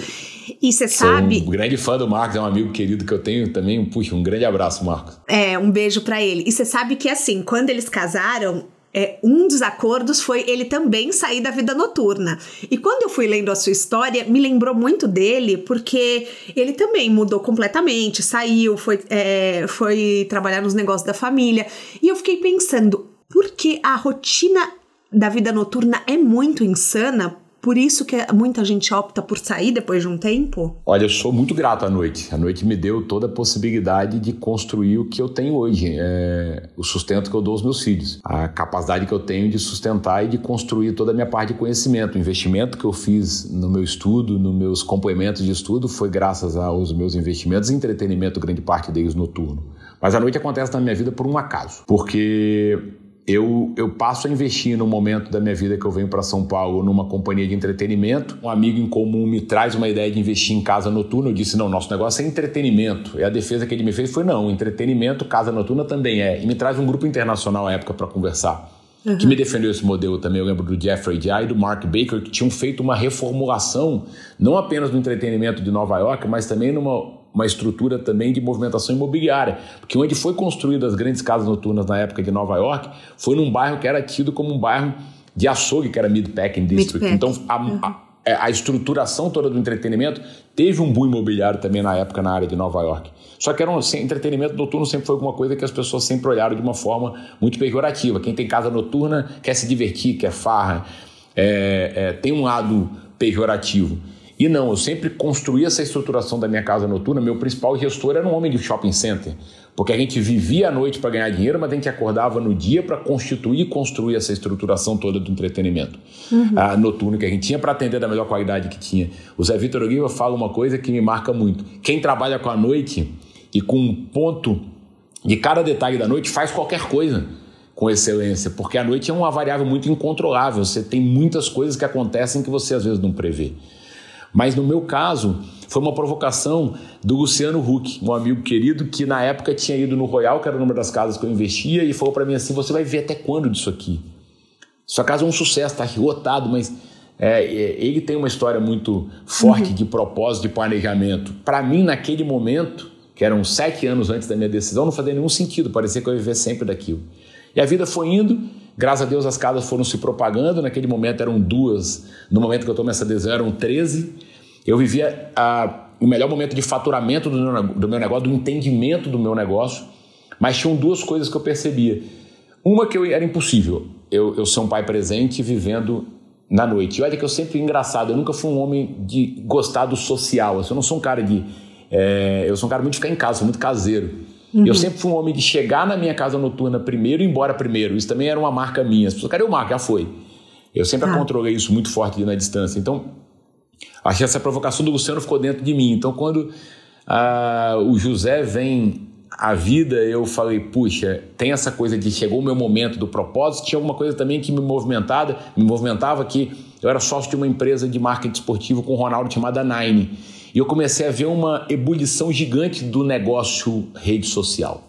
E você sabe. Um grande fã do Marcos, é um amigo querido que eu tenho também. Puxa, um grande abraço, Marcos. É, um beijo para ele. E você sabe que assim, quando eles casaram, é, um dos acordos foi ele também sair da vida noturna. E quando eu fui lendo a sua história, me lembrou muito dele, porque ele também mudou completamente, saiu, foi, é, foi trabalhar nos negócios da família. E eu fiquei pensando, por que a rotina da vida noturna é muito insana? Por isso que muita gente opta por sair depois de um tempo? Olha, eu sou muito grato à noite. A noite me deu toda a possibilidade de construir o que eu tenho hoje, é o sustento que eu dou aos meus filhos, a capacidade que eu tenho de sustentar e de construir toda a minha parte de conhecimento. O investimento que eu fiz no meu estudo, nos meus complementos de estudo, foi graças aos meus investimentos em entretenimento, grande parte deles noturno. Mas a noite acontece na minha vida por um acaso, porque eu, eu passo a investir no momento da minha vida que eu venho para São Paulo numa companhia de entretenimento. Um amigo em comum me traz uma ideia de investir em casa noturna. Eu disse: não, nosso negócio é entretenimento. E a defesa que ele me fez foi: não, entretenimento, casa noturna também é. E me traz um grupo internacional à época para conversar. Uhum. Que me defendeu esse modelo também. Eu lembro do Jeffrey Jay e do Mark Baker, que tinham feito uma reformulação, não apenas no entretenimento de Nova York, mas também numa uma estrutura também de movimentação imobiliária. Porque onde foi construídas as grandes casas noturnas na época de Nova York foi num bairro que era tido como um bairro de açougue, que era Mid-Packing District. Mid então, a, a, é, a, estruturação toda do entretenimento teve um boom imobiliário também na época na área de Nova York. Só que era um, entretenimento noturno sempre foi alguma coisa que as pessoas sempre olharam de uma forma muito pejorativa. Quem tem casa noturna quer se divertir, quer farra, é, é, tem um lado pejorativo. E não, eu sempre construí essa estruturação da minha casa noturna. Meu principal gestor era um homem de shopping center, porque a gente vivia à noite para ganhar dinheiro, mas a gente acordava no dia para constituir e construir essa estruturação toda do entretenimento uhum. uh, noturno que a gente tinha para atender da melhor qualidade que tinha. O Zé Vitor Oliva fala uma coisa que me marca muito: quem trabalha com a noite e com um ponto de cada detalhe da noite faz qualquer coisa com excelência, porque a noite é uma variável muito incontrolável. Você tem muitas coisas que acontecem que você às vezes não prevê. Mas no meu caso, foi uma provocação do Luciano Huck, um amigo querido que na época tinha ido no Royal, que era o número das casas que eu investia, e falou para mim assim: Você vai ver até quando disso aqui? Sua casa é um sucesso, está lotado, mas é, é, ele tem uma história muito forte uhum. de propósito, de planejamento. Para mim, naquele momento, que eram sete anos antes da minha decisão, não fazia nenhum sentido, parecia que eu ia viver sempre daquilo. E a vida foi indo, graças a Deus as casas foram se propagando, naquele momento eram duas, no momento que eu tomei essa decisão eram 13. Eu vivia a, o melhor momento de faturamento do meu, do meu negócio, do entendimento do meu negócio, mas tinham duas coisas que eu percebia. Uma que eu, era impossível, eu, eu ser um pai presente vivendo na noite. E olha que eu sempre engraçado, eu nunca fui um homem de gostar do social, assim, eu não sou um cara de... É, eu sou um cara muito de ficar em casa, sou muito caseiro. Uhum. Eu sempre fui um homem de chegar na minha casa noturna primeiro e ir embora primeiro. Isso também era uma marca minha. As pessoas, cadê o Marco? Já foi. Eu sempre ah. controlei isso muito forte na distância. Então, acho que essa provocação do Luciano ficou dentro de mim. Então, quando ah, o José vem à vida, eu falei, puxa, tem essa coisa de chegou o meu momento do propósito. Tinha alguma coisa também que me movimentava, me movimentava que eu era sócio de uma empresa de marketing esportivo com o Ronaldo chamada Nine. E eu comecei a ver uma ebulição gigante do negócio rede social.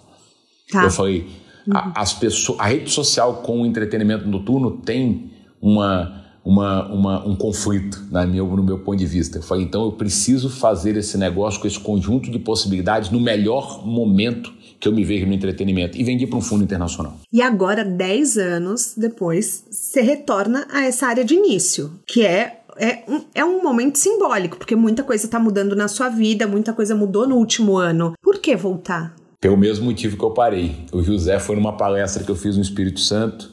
Tá. Eu falei, uhum. a, as pessoas, a rede social com o entretenimento noturno tem uma, uma, uma, um conflito na minha, no meu ponto de vista. Eu falei, então eu preciso fazer esse negócio com esse conjunto de possibilidades no melhor momento que eu me vejo no entretenimento. E vendi para um fundo internacional. E agora, 10 anos depois, você retorna a essa área de início, que é é um, é um momento simbólico, porque muita coisa está mudando na sua vida, muita coisa mudou no último ano. Por que voltar? Pelo mesmo motivo que eu parei. O José foi numa palestra que eu fiz no Espírito Santo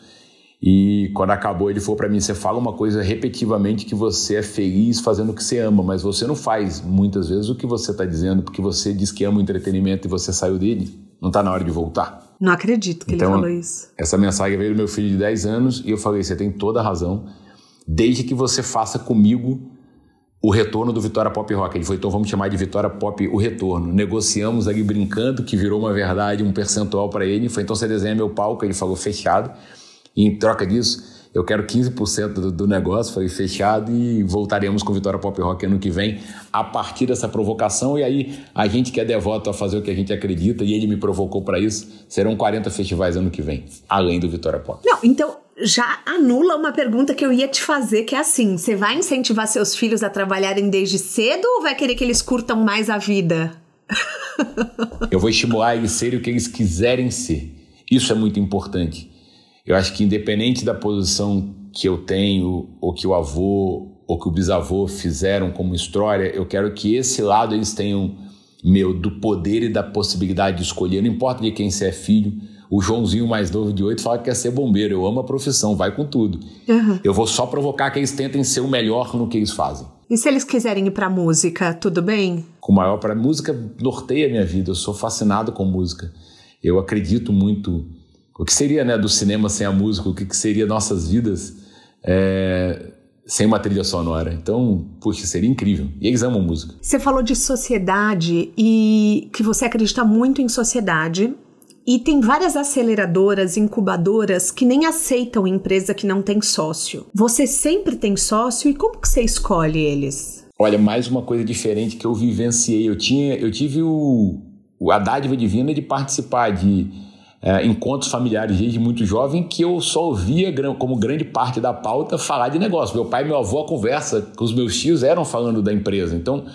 e quando acabou ele falou para mim: você fala uma coisa repetitivamente que você é feliz fazendo o que você ama, mas você não faz muitas vezes o que você está dizendo porque você diz que ama o entretenimento e você saiu dele. Não está na hora de voltar. Não acredito que então, ele falou isso. Essa mensagem veio do meu filho de 10 anos e eu falei: você tem toda a razão desde que você faça comigo o retorno do Vitória Pop Rock. Ele foi, então vamos chamar de Vitória Pop o retorno. Negociamos ali brincando, que virou uma verdade, um percentual para ele. Foi, então você desenha meu palco, ele falou fechado. E em troca disso, eu quero 15% do, do negócio, foi fechado e voltaremos com Vitória Pop Rock ano que vem, a partir dessa provocação. E aí, a gente que é devoto a fazer o que a gente acredita, e ele me provocou para isso, serão 40 festivais ano que vem, além do Vitória Pop. Não, então já anula uma pergunta que eu ia te fazer, que é assim: você vai incentivar seus filhos a trabalharem desde cedo ou vai querer que eles curtam mais a vida? eu vou estimular eles serem o que eles quiserem ser. Isso é muito importante. Eu acho que independente da posição que eu tenho, ou que o avô ou que o bisavô fizeram como história, eu quero que esse lado eles tenham meu do poder e da possibilidade de escolher, não importa de quem você é filho, o Joãozinho mais novo de oito fala que quer ser bombeiro. Eu amo a profissão, vai com tudo. Uhum. Eu vou só provocar que eles tentem ser o melhor no que eles fazem. E se eles quiserem ir para música, tudo bem? Com maior para música norteia a minha vida. Eu sou fascinado com música. Eu acredito muito o que seria, né, do cinema sem a música, o que, que seria nossas vidas é, sem uma trilha sonora. Então, puxa, seria incrível. E eles amam música. Você falou de sociedade e que você acredita muito em sociedade. E tem várias aceleradoras, incubadoras que nem aceitam empresa que não tem sócio. Você sempre tem sócio e como que você escolhe eles? Olha, mais uma coisa diferente que eu vivenciei. Eu tinha, eu tive o, a dádiva divina de participar de é, encontros familiares desde muito jovem que eu só ouvia como grande parte da pauta falar de negócio. Meu pai e meu avô a conversa com os meus tios eram falando da empresa. Então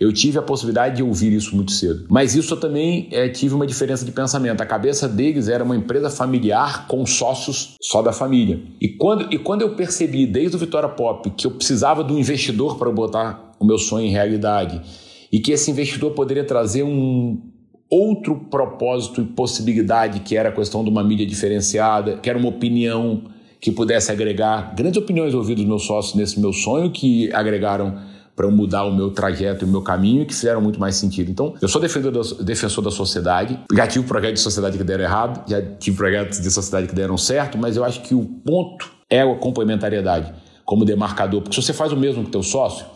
eu tive a possibilidade de ouvir isso muito cedo. Mas isso eu também é, tive uma diferença de pensamento. A cabeça deles era uma empresa familiar com sócios só da família. E quando, e quando eu percebi, desde o Vitória Pop, que eu precisava de um investidor para botar o meu sonho em realidade e que esse investidor poderia trazer um outro propósito e possibilidade, que era a questão de uma mídia diferenciada, que era uma opinião que pudesse agregar grandes opiniões ouvidas dos meus sócios nesse meu sonho, que agregaram para eu mudar o meu trajeto e o meu caminho e que fizeram muito mais sentido. Então, eu sou defensor da, defensor da sociedade, já tive projetos de sociedade que deram errado, já tive projetos de sociedade que deram certo, mas eu acho que o ponto é a complementariedade como demarcador, porque se você faz o mesmo que teu sócio,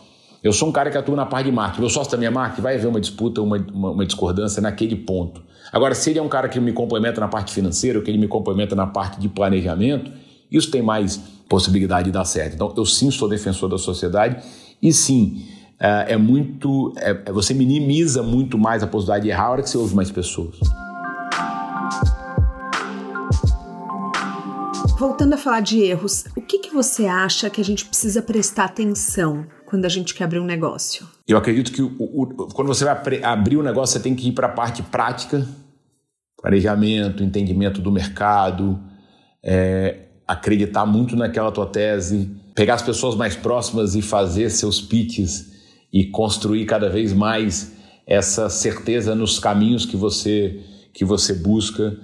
eu sou um cara que atua na parte de marketing, meu sócio também é marketing, vai haver uma disputa, uma, uma, uma discordância naquele ponto. Agora, se ele é um cara que me complementa na parte financeira, ou que ele me complementa na parte de planejamento, isso tem mais possibilidade de dar certo. Então, eu sim sou defensor da sociedade e sim, é, é muito. É, é, você minimiza muito mais a possibilidade de errar a hora que você ouve mais pessoas. Voltando a falar de erros, o que, que você acha que a gente precisa prestar atenção quando a gente quer abrir um negócio? Eu acredito que o, o, quando você vai abrir um negócio, você tem que ir para a parte prática, planejamento, entendimento do mercado, é, acreditar muito naquela tua tese, pegar as pessoas mais próximas e fazer seus pitches e construir cada vez mais essa certeza nos caminhos que você que você busca,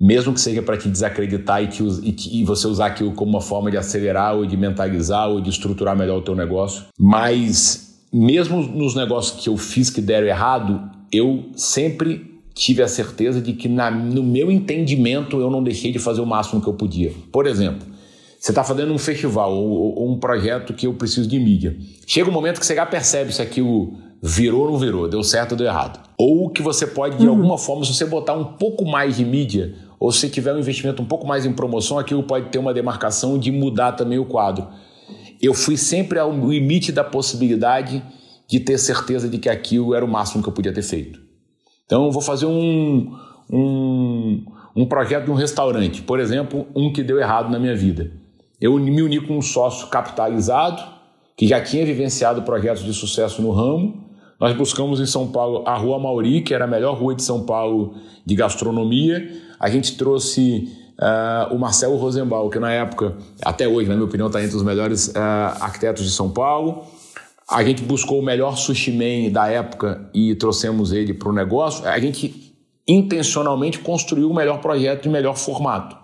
mesmo que seja para te desacreditar e, que, e, e, você usar aquilo como uma forma de acelerar ou de mentalizar ou de estruturar melhor o teu negócio. Mas mesmo nos negócios que eu fiz que deram errado, eu sempre tive a certeza de que na, no meu entendimento eu não deixei de fazer o máximo que eu podia. Por exemplo, você está fazendo um festival ou, ou, um projeto que eu preciso de mídia. Chega um momento que você já percebe se aquilo virou ou não virou, deu certo ou deu errado. Ou que você pode, de uhum. alguma forma, se você botar um pouco mais de mídia, ou se tiver um investimento um pouco mais em promoção, aquilo pode ter uma demarcação de mudar também o quadro. Eu fui sempre ao limite da possibilidade de ter certeza de que aquilo era o máximo que eu podia ter feito. Então, eu vou fazer um, um, um projeto de um restaurante, por exemplo, um que deu errado na minha vida. Eu me uni com um sócio capitalizado, que já tinha vivenciado projetos de sucesso no ramo. Nós buscamos em São Paulo a Rua Mauri, que era a melhor rua de São Paulo de gastronomia. A gente trouxe uh, o Marcelo Rosenbaum, que na época, até hoje, na minha opinião, está entre os melhores uh, arquitetos de São Paulo. A gente buscou o melhor sushi man da época e trouxemos ele para o negócio. A gente intencionalmente construiu o melhor projeto e melhor formato.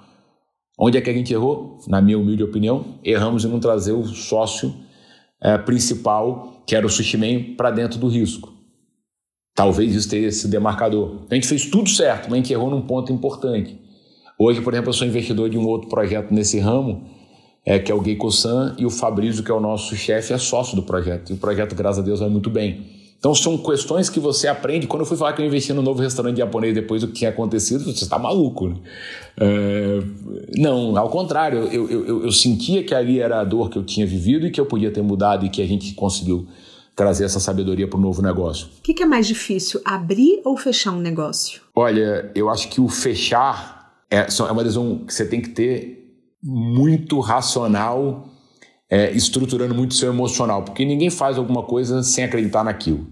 Onde é que a gente errou? Na minha humilde opinião, erramos em não trazer o sócio é, principal, que era o Sushi Man, para dentro do risco. Talvez isso tenha esse demarcador. A gente fez tudo certo, mas a gente errou num ponto importante. Hoje, por exemplo, eu sou investidor de um outro projeto nesse ramo, é, que é o Geiko-san, e o Fabrício, que é o nosso chefe, é sócio do projeto. E o projeto, graças a Deus, vai muito bem. Então são questões que você aprende. Quando eu fui falar que eu investi no novo restaurante japonês depois do que tinha acontecido, você está maluco. Né? É, não, ao contrário, eu, eu, eu, sentia que ali era a dor que eu tinha vivido e que eu podia ter mudado e que a gente conseguiu trazer essa sabedoria para o novo negócio. O que, que é mais difícil, abrir ou fechar um negócio? Olha, eu acho que o fechar é, é uma decisão que você tem que ter muito racional é, estruturando muito seu emocional, porque ninguém faz alguma coisa sem acreditar naquilo.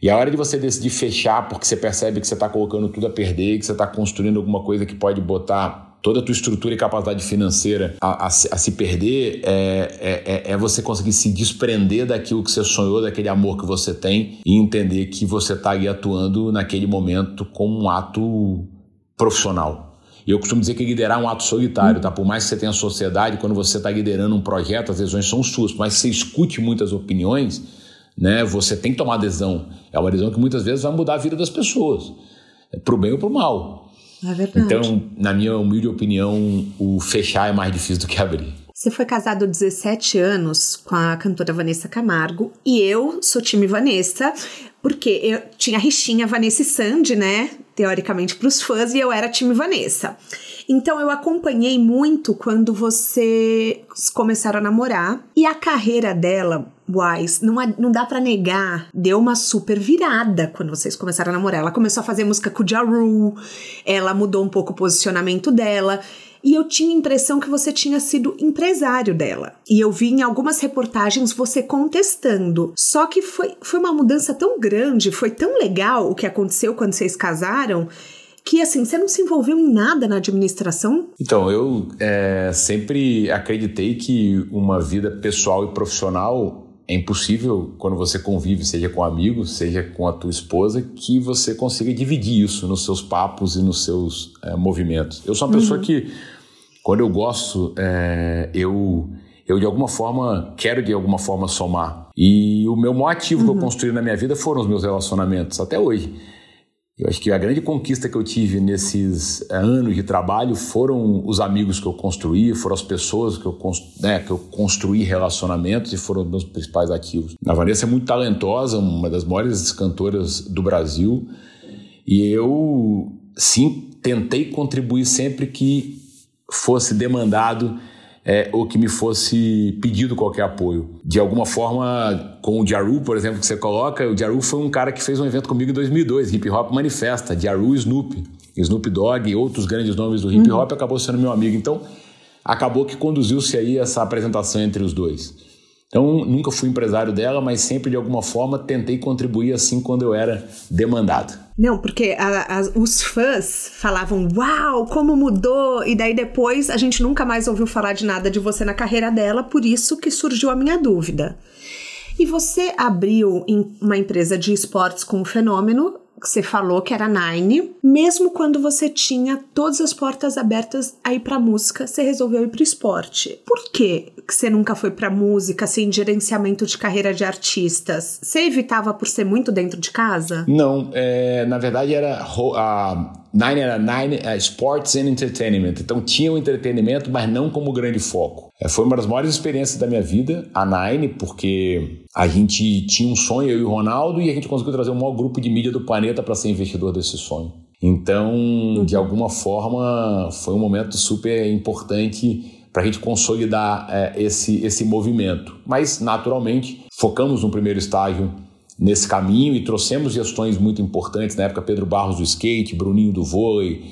E a hora de você decidir fechar, porque você percebe que você está colocando tudo a perder, que você está construindo alguma coisa que pode botar toda a tua estrutura e capacidade financeira a, a, a se perder, é, é, é, é, você conseguir se desprender daquilo que você sonhou, daquele amor que você tem e entender que você está ali atuando naquele momento como um ato profissional. E eu costumo dizer que liderar é um ato solitário, tá? Por mais que você tenha sociedade, quando você está liderando um projeto, as decisões são suas, mas você escute muitas opiniões, né? Você tem que tomar decisão. É uma decisão que muitas vezes vai mudar a vida das pessoas, é pro bem ou pro mal. É verdade. Então, na minha humilde opinião, o fechar é mais difícil do que abrir. Você foi casado há 17 anos com a cantora Vanessa Camargo e eu sou time Vanessa, porque eu tinha a rixinha Vanessa e Sandy, né? Teoricamente para os fãs, e eu era time Vanessa. Então eu acompanhei muito quando vocês começaram a namorar e a carreira dela, Wise, não, não dá para negar, deu uma super virada quando vocês começaram a namorar. Ela começou a fazer música com o Ja Rule, ela mudou um pouco o posicionamento dela e eu tinha a impressão que você tinha sido empresário dela. E eu vi em algumas reportagens você contestando. Só que foi, foi uma mudança tão grande, foi tão legal o que aconteceu quando vocês casaram que assim, você não se envolveu em nada na administração? Então, eu é, sempre acreditei que uma vida pessoal e profissional é impossível quando você convive, seja com amigos, seja com a tua esposa, que você consiga dividir isso nos seus papos e nos seus é, movimentos. Eu sou uma uhum. pessoa que quando eu gosto, é, eu, eu de alguma forma quero de alguma forma somar. E o meu maior ativo uhum. que eu uhum. construí na minha vida foram os meus relacionamentos, até hoje. Eu acho que a grande conquista que eu tive nesses é, anos de trabalho foram os amigos que eu construí, foram as pessoas que eu, né, que eu construí relacionamentos e foram os meus principais ativos. A Vanessa é muito talentosa, uma das maiores cantoras do Brasil, e eu sim tentei contribuir sempre que fosse demandado é, ou que me fosse pedido qualquer apoio. De alguma forma, com o Jaru, por exemplo, que você coloca, o Jaru foi um cara que fez um evento comigo em 2002, Hip Hop Manifesta, Jaru e Snoop. Snoop Dogg e outros grandes nomes do hip hop, uhum. acabou sendo meu amigo. Então, acabou que conduziu-se aí essa apresentação entre os dois. Então, nunca fui empresário dela, mas sempre de alguma forma tentei contribuir assim quando eu era demandado. Não, porque a, a, os fãs falavam, uau, como mudou, e daí depois a gente nunca mais ouviu falar de nada de você na carreira dela, por isso que surgiu a minha dúvida. E você abriu uma empresa de esportes com o fenômeno que você falou que era Nine, mesmo quando você tinha todas as portas abertas aí para música, você resolveu ir para esporte. Por que você nunca foi para música, sem gerenciamento de carreira de artistas? Você evitava por ser muito dentro de casa? Não, é, na verdade era a Nine era Nine uh, Sports and Entertainment. Então tinha o entretenimento, mas não como grande foco. É, foi uma das maiores experiências da minha vida, a Nine, porque a gente tinha um sonho, eu e o Ronaldo, e a gente conseguiu trazer o maior grupo de mídia do planeta para ser investidor desse sonho. Então, de alguma forma, foi um momento super importante para a gente consolidar é, esse, esse movimento. Mas, naturalmente, focamos no primeiro estágio nesse caminho e trouxemos gestões muito importantes, na época Pedro Barros do skate, Bruninho do vôlei,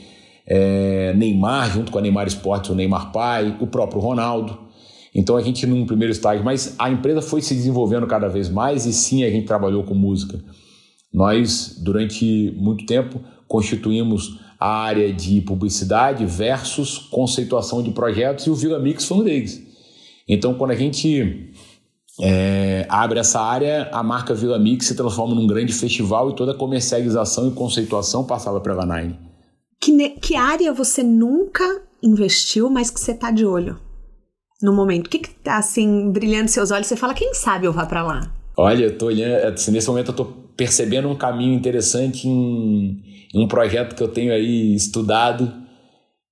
é, Neymar, junto com a Neymar Esportes, o Neymar Pai, o próprio Ronaldo. Então a gente num primeiro estágio, mas a empresa foi se desenvolvendo cada vez mais e sim a gente trabalhou com música. Nós, durante muito tempo, constituímos a área de publicidade versus conceituação de projetos e o Vila Mix foi um deles. Então, quando a gente é, abre essa área, a marca Vila Mix se transforma num grande festival e toda a comercialização e conceituação passava para a Nine. Que, que área você nunca investiu, mas que você tá de olho no momento? O que, que tá assim, brilhando seus olhos? Você fala, quem sabe eu vá para lá? Olha, eu tô olhando, assim, nesse momento eu tô percebendo um caminho interessante em, em um projeto que eu tenho aí estudado,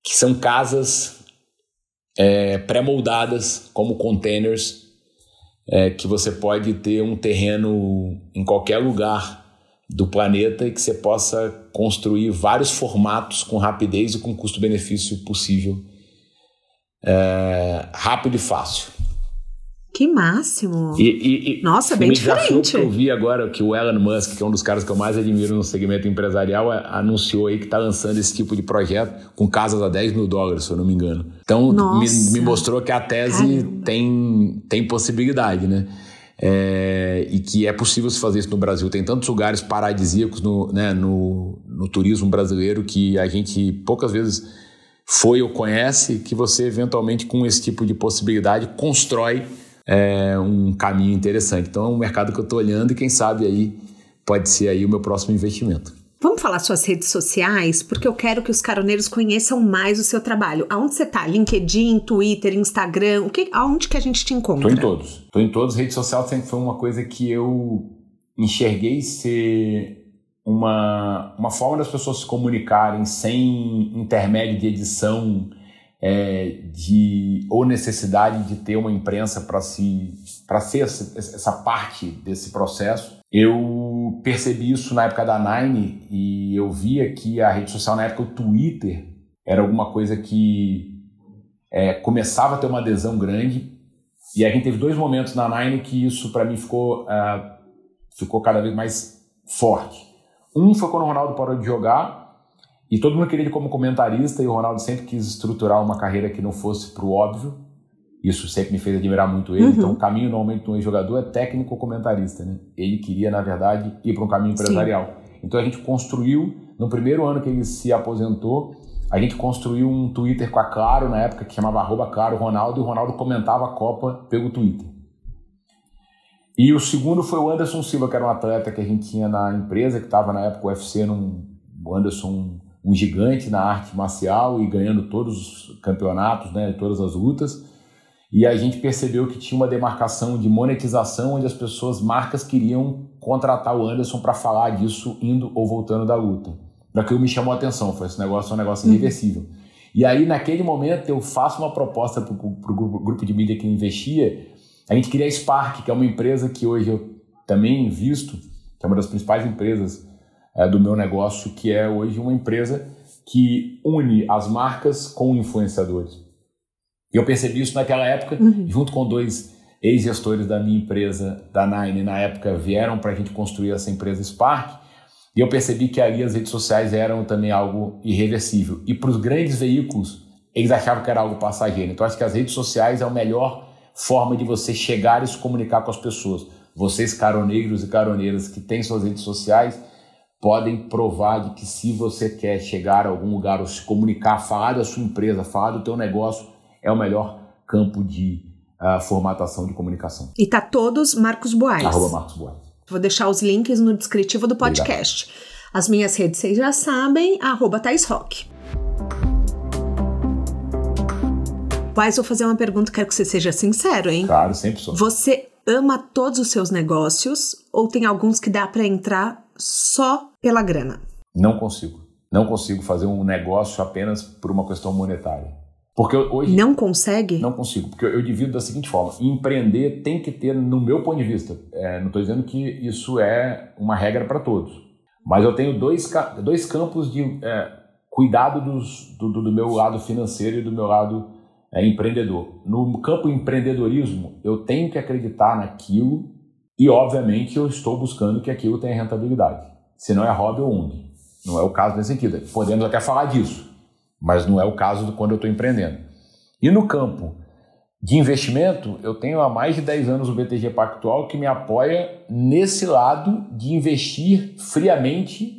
que são casas é, pré-moldadas como containers é, que você pode ter um terreno em qualquer lugar do planeta e que você possa construir vários formatos com rapidez e com custo-benefício possível, é, rápido e fácil. Que máximo! E, e, Nossa, bem diferente. que eu vi agora que o Elon Musk, que é um dos caras que eu mais admiro no segmento empresarial, anunciou aí que está lançando esse tipo de projeto com casas a 10 mil dólares, se eu não me engano. Então, me, me, mostrou que a tese tem, tem possibilidade, né? É, e que é possível se fazer isso no Brasil. Tem tantos lugares paradisíacos no, né, no, no turismo brasileiro que a gente poucas vezes foi ou conhece, que você eventualmente com esse tipo de possibilidade constrói é um caminho interessante. Então é um mercado que eu estou olhando e quem sabe aí pode ser aí o meu próximo investimento. Vamos falar suas redes sociais, porque eu quero que os caroneiros conheçam mais o seu trabalho. Aonde você está? LinkedIn, Twitter, Instagram? O que, aonde que a gente te encontra? Estou em todos. Estou em todos. Rede social sempre foi uma coisa que eu enxerguei ser uma, uma forma das pessoas se comunicarem sem intermédio de edição é, de ou necessidade de ter uma imprensa para se para ser essa, essa, parte desse processo. Eu percebi isso na época da Nine e eu via que a rede social na época o Twitter era alguma coisa que é, começava a ter uma adesão grande e a gente teve dois momentos na Nine que isso para mim ficou uh, ficou cada vez mais forte. Um foi quando o Ronaldo parou de jogar e todo mundo queria ele como comentarista e o Ronaldo sempre quis estruturar uma carreira que não fosse para o óbvio. Isso sempre me fez admirar muito ele. Uhum. Então, o caminho normalmente de um jogador é técnico comentarista, né? Ele queria, na verdade, ir para um caminho empresarial. Sim. Então, a gente construiu, no primeiro ano que ele se aposentou, a gente construiu um Twitter com a Claro, na época, que chamava arroba Claro Ronaldo, e o Ronaldo comentava a Copa pelo Twitter. E o segundo foi o Anderson Silva, que era um atleta que a gente tinha na empresa, que estava na época o UFC, num, o Anderson um gigante na arte marcial e ganhando todos os campeonatos, né, todas as lutas. E a gente percebeu que tinha uma demarcação de monetização onde as pessoas, marcas, queriam contratar o Anderson para falar disso indo ou voltando da luta. Daquilo me chamou a atenção, foi esse negócio é um negócio uhum. irreversível. E aí, naquele momento, eu faço uma proposta para o grupo, de mídia que investia. A gente queria a Spark, que é uma empresa que hoje eu também invisto, que é uma das principais empresas é, do meu negócio, que é hoje uma empresa que une as marcas com influenciadores. E eu percebi isso naquela época, uhum. junto com dois ex-gestores da minha empresa, da Nine, na época vieram para a gente construir essa empresa Spark, e eu percebi que ali as redes sociais eram também algo irreversível. E para os grandes veículos, eles achavam que era algo passageiro. Então, acho que as redes sociais é a melhor forma de você chegar e se comunicar com as pessoas. Vocês, caroneiros e caroneiras que têm suas redes sociais, podem provar de que se você quer chegar a algum lugar ou se comunicar, falar da sua empresa, falar do teu negócio, é o melhor campo de uh, formatação de comunicação. E tá todos Marcos Boas. Arroba Marcos Boas. Vou deixar os links no descritivo do podcast. Obrigado. As minhas redes vocês já sabem, arroba Thais Rock. Mas vou fazer uma pergunta, quero que você seja sincero, hein? Claro, sempre sou. Você ama todos os seus negócios ou tem alguns que dá para entrar só pela grana? Não consigo. Não consigo fazer um negócio apenas por uma questão monetária. Porque hoje. Não consegue? Não consigo, porque eu divido da seguinte forma: empreender tem que ter, no meu ponto de vista, é, não estou dizendo que isso é uma regra para todos, mas eu tenho dois, dois campos de é, cuidado dos, do, do, meu lado financeiro e do meu lado é, empreendedor. No campo empreendedorismo, eu tenho que acreditar naquilo e, obviamente, eu estou buscando que aquilo tenha rentabilidade. Se não é hobby ou ONG. Não é o caso nesse sentido. Podemos até falar disso mas não é o caso quando eu estou empreendendo. E no campo de investimento, eu tenho há mais de 10 anos o BTG Pactual que me apoia nesse lado de investir friamente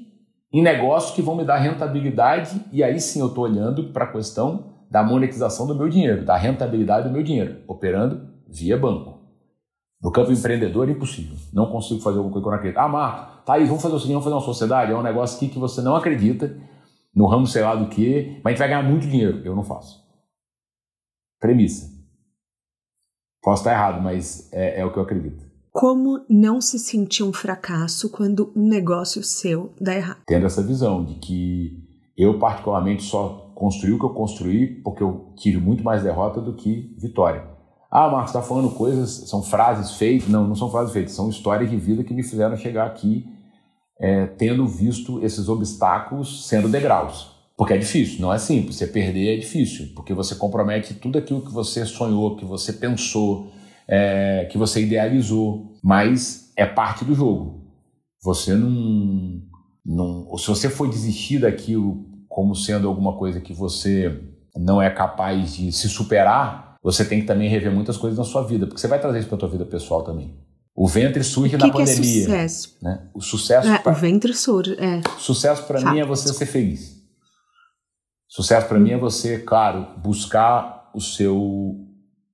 em negócios que vão me dar rentabilidade, e aí sim eu estou olhando para a questão da monetização do meu dinheiro, da rentabilidade do meu dinheiro, operando via banco. No campo empreendedor, impossível. Não consigo fazer alguma coisa não acredito. Ah, Marco, Thaís, vamos fazer o seguinte, vamos fazer uma sociedade? É um negócio aqui que você não acredita, no ramo sei lá do que, mas a gente vai ganhar muito dinheiro. Eu não faço. Premissa. Posso estar errado, mas é, é o que eu acredito. Como não se sentir um fracasso quando um negócio seu dá errado? Tendo essa visão de que eu, particularmente, só construí o que eu construí porque eu tive muito mais derrota do que vitória. Ah, Marcos, está falando coisas, são frases feitas. Não, não são frases feitas, são histórias de vida que me fizeram chegar aqui é, tendo visto esses obstáculos sendo degraus. Porque é difícil, não é simples. Você perder é difícil, porque você compromete tudo aquilo que você sonhou, que você pensou, é, que você idealizou. Mas é parte do jogo. Você não, não. Se você for desistir daquilo como sendo alguma coisa que você não é capaz de se superar, você tem que também rever muitas coisas na sua vida, porque você vai trazer isso para a sua vida pessoal também. O ventre surge o que na que é pandemia. É sucesso? Né? O sucesso. É, pra... O ventre surge, é. Sucesso para mim é você ser feliz. Sucesso para mim é você, claro, buscar o seu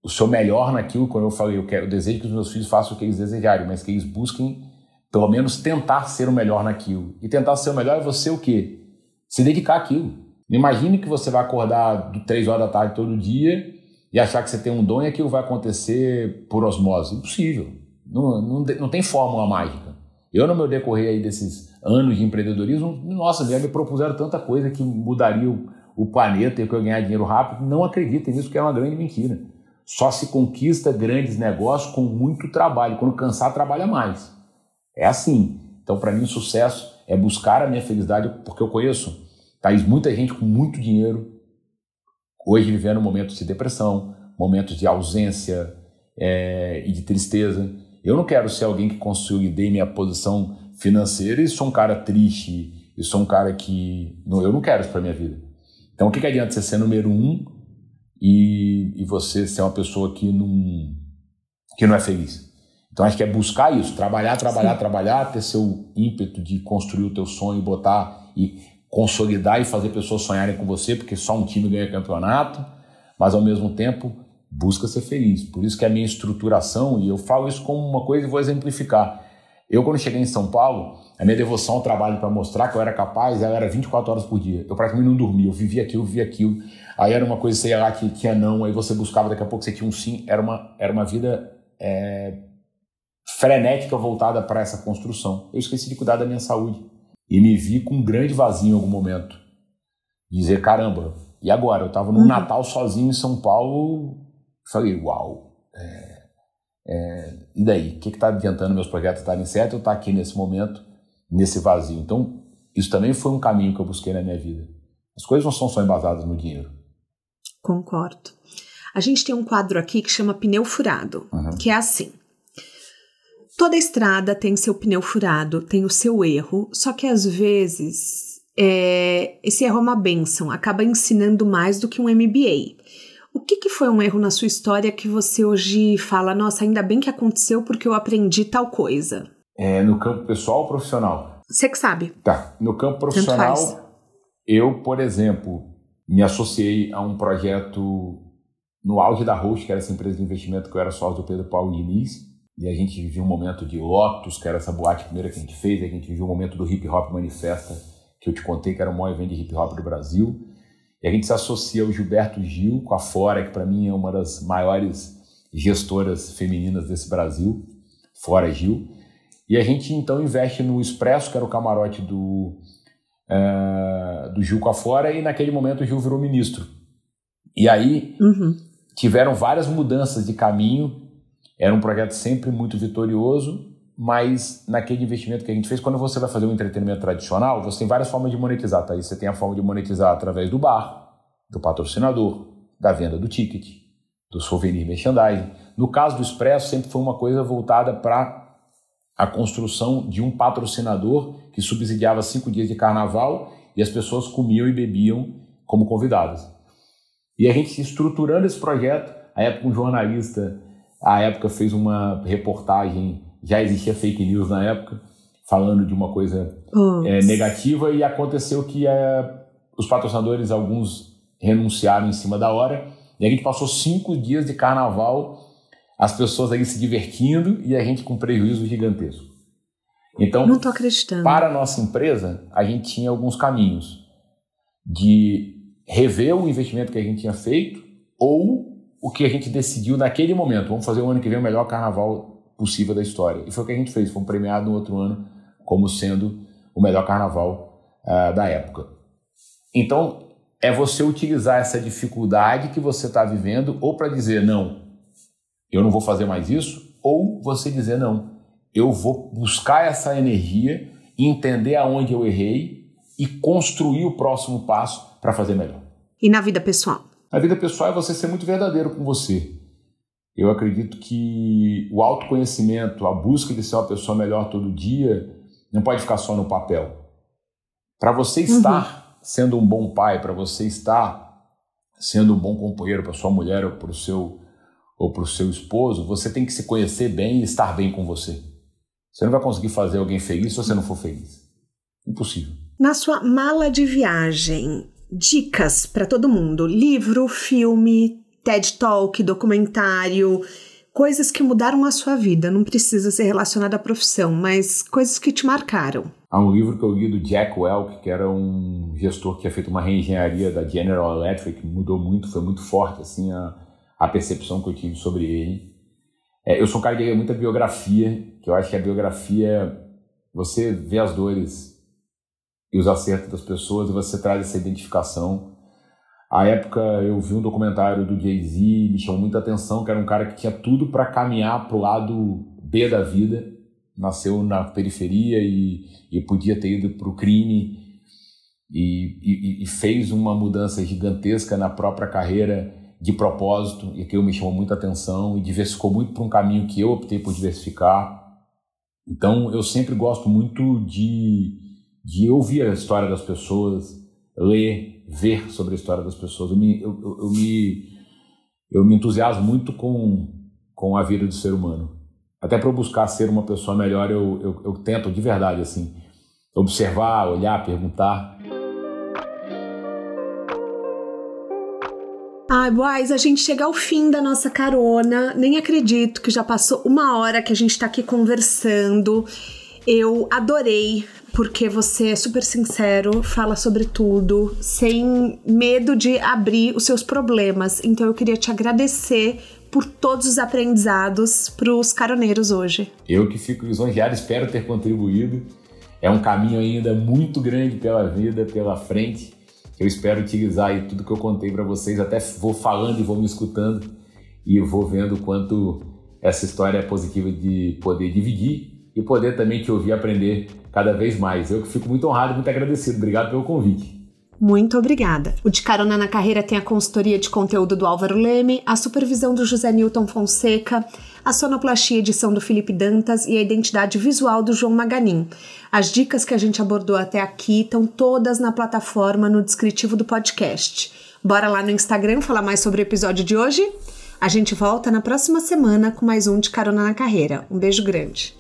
o seu melhor naquilo. Quando eu falei, eu quero, eu desejo que os meus filhos façam o que eles desejarem, mas que eles busquem, pelo menos, tentar ser o melhor naquilo. E tentar ser o melhor é você o quê? Se dedicar àquilo. Imagine que você vai acordar de três horas da tarde todo dia e achar que você tem um dom e aquilo vai acontecer por osmose. Impossível. Não, não, não tem fórmula mágica. Eu, no meu decorrer aí desses anos de empreendedorismo, nossa, já me propuseram tanta coisa que mudaria o, o planeta e que eu ganhar dinheiro rápido. Não acreditem nisso, que é uma grande mentira. Só se conquista grandes negócios com muito trabalho. Quando cansar, trabalha mais. É assim. Então, para mim, o sucesso é buscar a minha felicidade, porque eu conheço, Thaís, muita gente com muito dinheiro, hoje vivendo momentos de depressão, momentos de ausência é, e de tristeza. Eu não quero ser alguém que consolidei minha posição financeira e sou um cara triste, e sou um cara que. Não, eu não quero isso para minha vida. Então, o que, que adianta você ser número um e, e você ser uma pessoa que não, que não é feliz? Então, acho que é buscar isso, trabalhar, trabalhar, Sim. trabalhar, ter seu ímpeto de construir o teu sonho, botar e consolidar e fazer pessoas sonharem com você, porque só um time ganha campeonato, mas ao mesmo tempo busca ser feliz. Por isso que a minha estruturação, e eu falo isso como uma coisa e vou exemplificar. Eu, quando cheguei em São Paulo, a minha devoção ao trabalho para mostrar que eu era capaz, ela era 24 horas por dia. Eu praticamente não dormia, eu vivia aquilo, vivia aquilo. Aí era uma coisa, sei lá, que tinha não, aí você buscava, daqui a pouco você tinha um sim. Era uma, era uma vida é, frenética voltada para essa construção. Eu esqueci de cuidar da minha saúde. E me vi com um grande vazio em algum momento. Dizer, caramba, e agora? Eu estava no uhum. Natal sozinho em São Paulo, Falei, uau, é, é, e daí? O que está adiantando meus projetos estarem certos ou estar tá aqui nesse momento, nesse vazio? Então, isso também foi um caminho que eu busquei na minha vida. As coisas não são só embasadas no dinheiro. Concordo. A gente tem um quadro aqui que chama pneu furado, uhum. que é assim. Toda estrada tem seu pneu furado, tem o seu erro, só que às vezes é, esse erro é uma benção, acaba ensinando mais do que um MBA. O que, que foi um erro na sua história que você hoje fala, nossa, ainda bem que aconteceu porque eu aprendi tal coisa? É, no campo pessoal ou profissional? Você que sabe. Tá. No campo profissional, eu, por exemplo, me associei a um projeto no auge da Roche, que era essa empresa de investimento que eu era sócio do Pedro Paulo Diniz, e a gente vivia um momento de Lotus, que era essa boate primeira que a gente fez, a gente vivia um momento do Hip Hop Manifesta, que eu te contei que era o maior evento de hip hop do Brasil. E a gente se associa ao Gilberto Gil, com a Fora, que para mim é uma das maiores gestoras femininas desse Brasil, Fora Gil. E a gente então investe no Expresso, que era o camarote do, uh, do Gil com a Fora, e naquele momento o Gil virou ministro. E aí uhum. tiveram várias mudanças de caminho era um projeto sempre muito vitorioso, mas naquele investimento que a gente fez, quando você vai fazer um entretenimento tradicional, você tem várias formas de monetizar, tá? Você tem a forma de monetizar através do bar, do patrocinador, da venda do ticket, do souvenir merchandising. No caso do Expresso, sempre foi uma coisa voltada para a construção de um patrocinador que subsidiava cinco dias de carnaval e as pessoas comiam e bebiam como convidadas. E a gente estruturando esse projeto, a época um jornalista a época fez uma reportagem, já existia fake news na época, falando de uma coisa é, negativa e aconteceu que é, os patrocinadores, alguns renunciaram em cima da hora e a gente passou cinco dias de carnaval, as pessoas aí se divertindo e a gente com prejuízo gigantesco. Então, Não tô acreditando. para a nossa empresa, a gente tinha alguns caminhos de rever o investimento que a gente tinha feito ou o que a gente decidiu naquele momento. Vamos fazer o ano que vem o melhor carnaval possível da história. E foi o que a gente fez. Fomos premiados no outro ano como sendo o melhor carnaval uh, da época. Então, é você utilizar essa dificuldade que você está vivendo ou para dizer, não, eu não vou fazer mais isso, ou você dizer, não, eu vou buscar essa energia, entender aonde eu errei e construir o próximo passo para fazer melhor. E na vida pessoal? A vida pessoal é você ser muito verdadeiro com você. Eu acredito que o autoconhecimento, a busca de ser uma pessoa melhor todo dia, não pode ficar só no papel. Para você uhum. estar uhum. sendo um bom pai, para você estar sendo um bom companheiro para sua mulher ou para o seu ou para o seu esposo, você tem que se conhecer bem e estar bem com você. Você não vai conseguir fazer alguém feliz se você não for feliz. Impossível. Na sua mala de viagem, dicas para todo mundo: livro, filme, TED Talk, documentário, coisas que mudaram a sua vida. Não precisa ser relacionado à profissão, mas coisas que te marcaram. Há um livro que eu li do Jack Welch, que era um gestor que tinha feito uma reengenharia da General Electric, mudou muito, foi muito forte assim a, a percepção que eu tive sobre ele. É, eu sou um cara que lê muita biografia, que eu acho que a biografia, você vê as dores os acertos das pessoas e você traz essa identificação. À época eu vi um documentário do Jay-Z, me chamou muita atenção, que era um cara que tinha tudo para caminhar para o lado B da vida, nasceu na periferia e, e podia ter ido para o crime e, e, e, fez uma mudança gigantesca na própria carreira de propósito, e aquilo me chamou muita atenção e diversificou muito para um caminho que eu optei por diversificar. Então eu sempre gosto muito de de ouvir a história das pessoas, ler, ver sobre a história das pessoas. Eu me, eu, eu, eu me, eu me entusiasmo muito com, com a vida do ser humano. Até para eu buscar ser uma pessoa melhor, eu, eu, eu tento de verdade assim observar, olhar, perguntar. Ai, boys, a gente chega ao fim da nossa carona. Nem acredito que já passou uma hora que a gente está aqui conversando. Eu adorei porque você é super sincero, fala sobre tudo, sem medo de abrir os seus problemas. Então eu queria te agradecer por todos os aprendizados para os caroneiros hoje. Eu que fico lisonjeado, espero ter contribuído. É um caminho ainda muito grande pela vida, pela frente. Eu espero utilizar aí tudo que eu contei para vocês. Até vou falando e vou me escutando e vou vendo quanto essa história é positiva de poder dividir e poder também te ouvir aprender cada vez mais. Eu que fico muito honrado e muito agradecido. Obrigado pelo convite. Muito obrigada. O De Carona na Carreira tem a consultoria de conteúdo do Álvaro Leme, a supervisão do José Newton Fonseca, a sonoplastia edição do Felipe Dantas e a identidade visual do João Maganin. As dicas que a gente abordou até aqui estão todas na plataforma no descritivo do podcast. Bora lá no Instagram falar mais sobre o episódio de hoje? A gente volta na próxima semana com mais um de Carona na Carreira. Um beijo grande.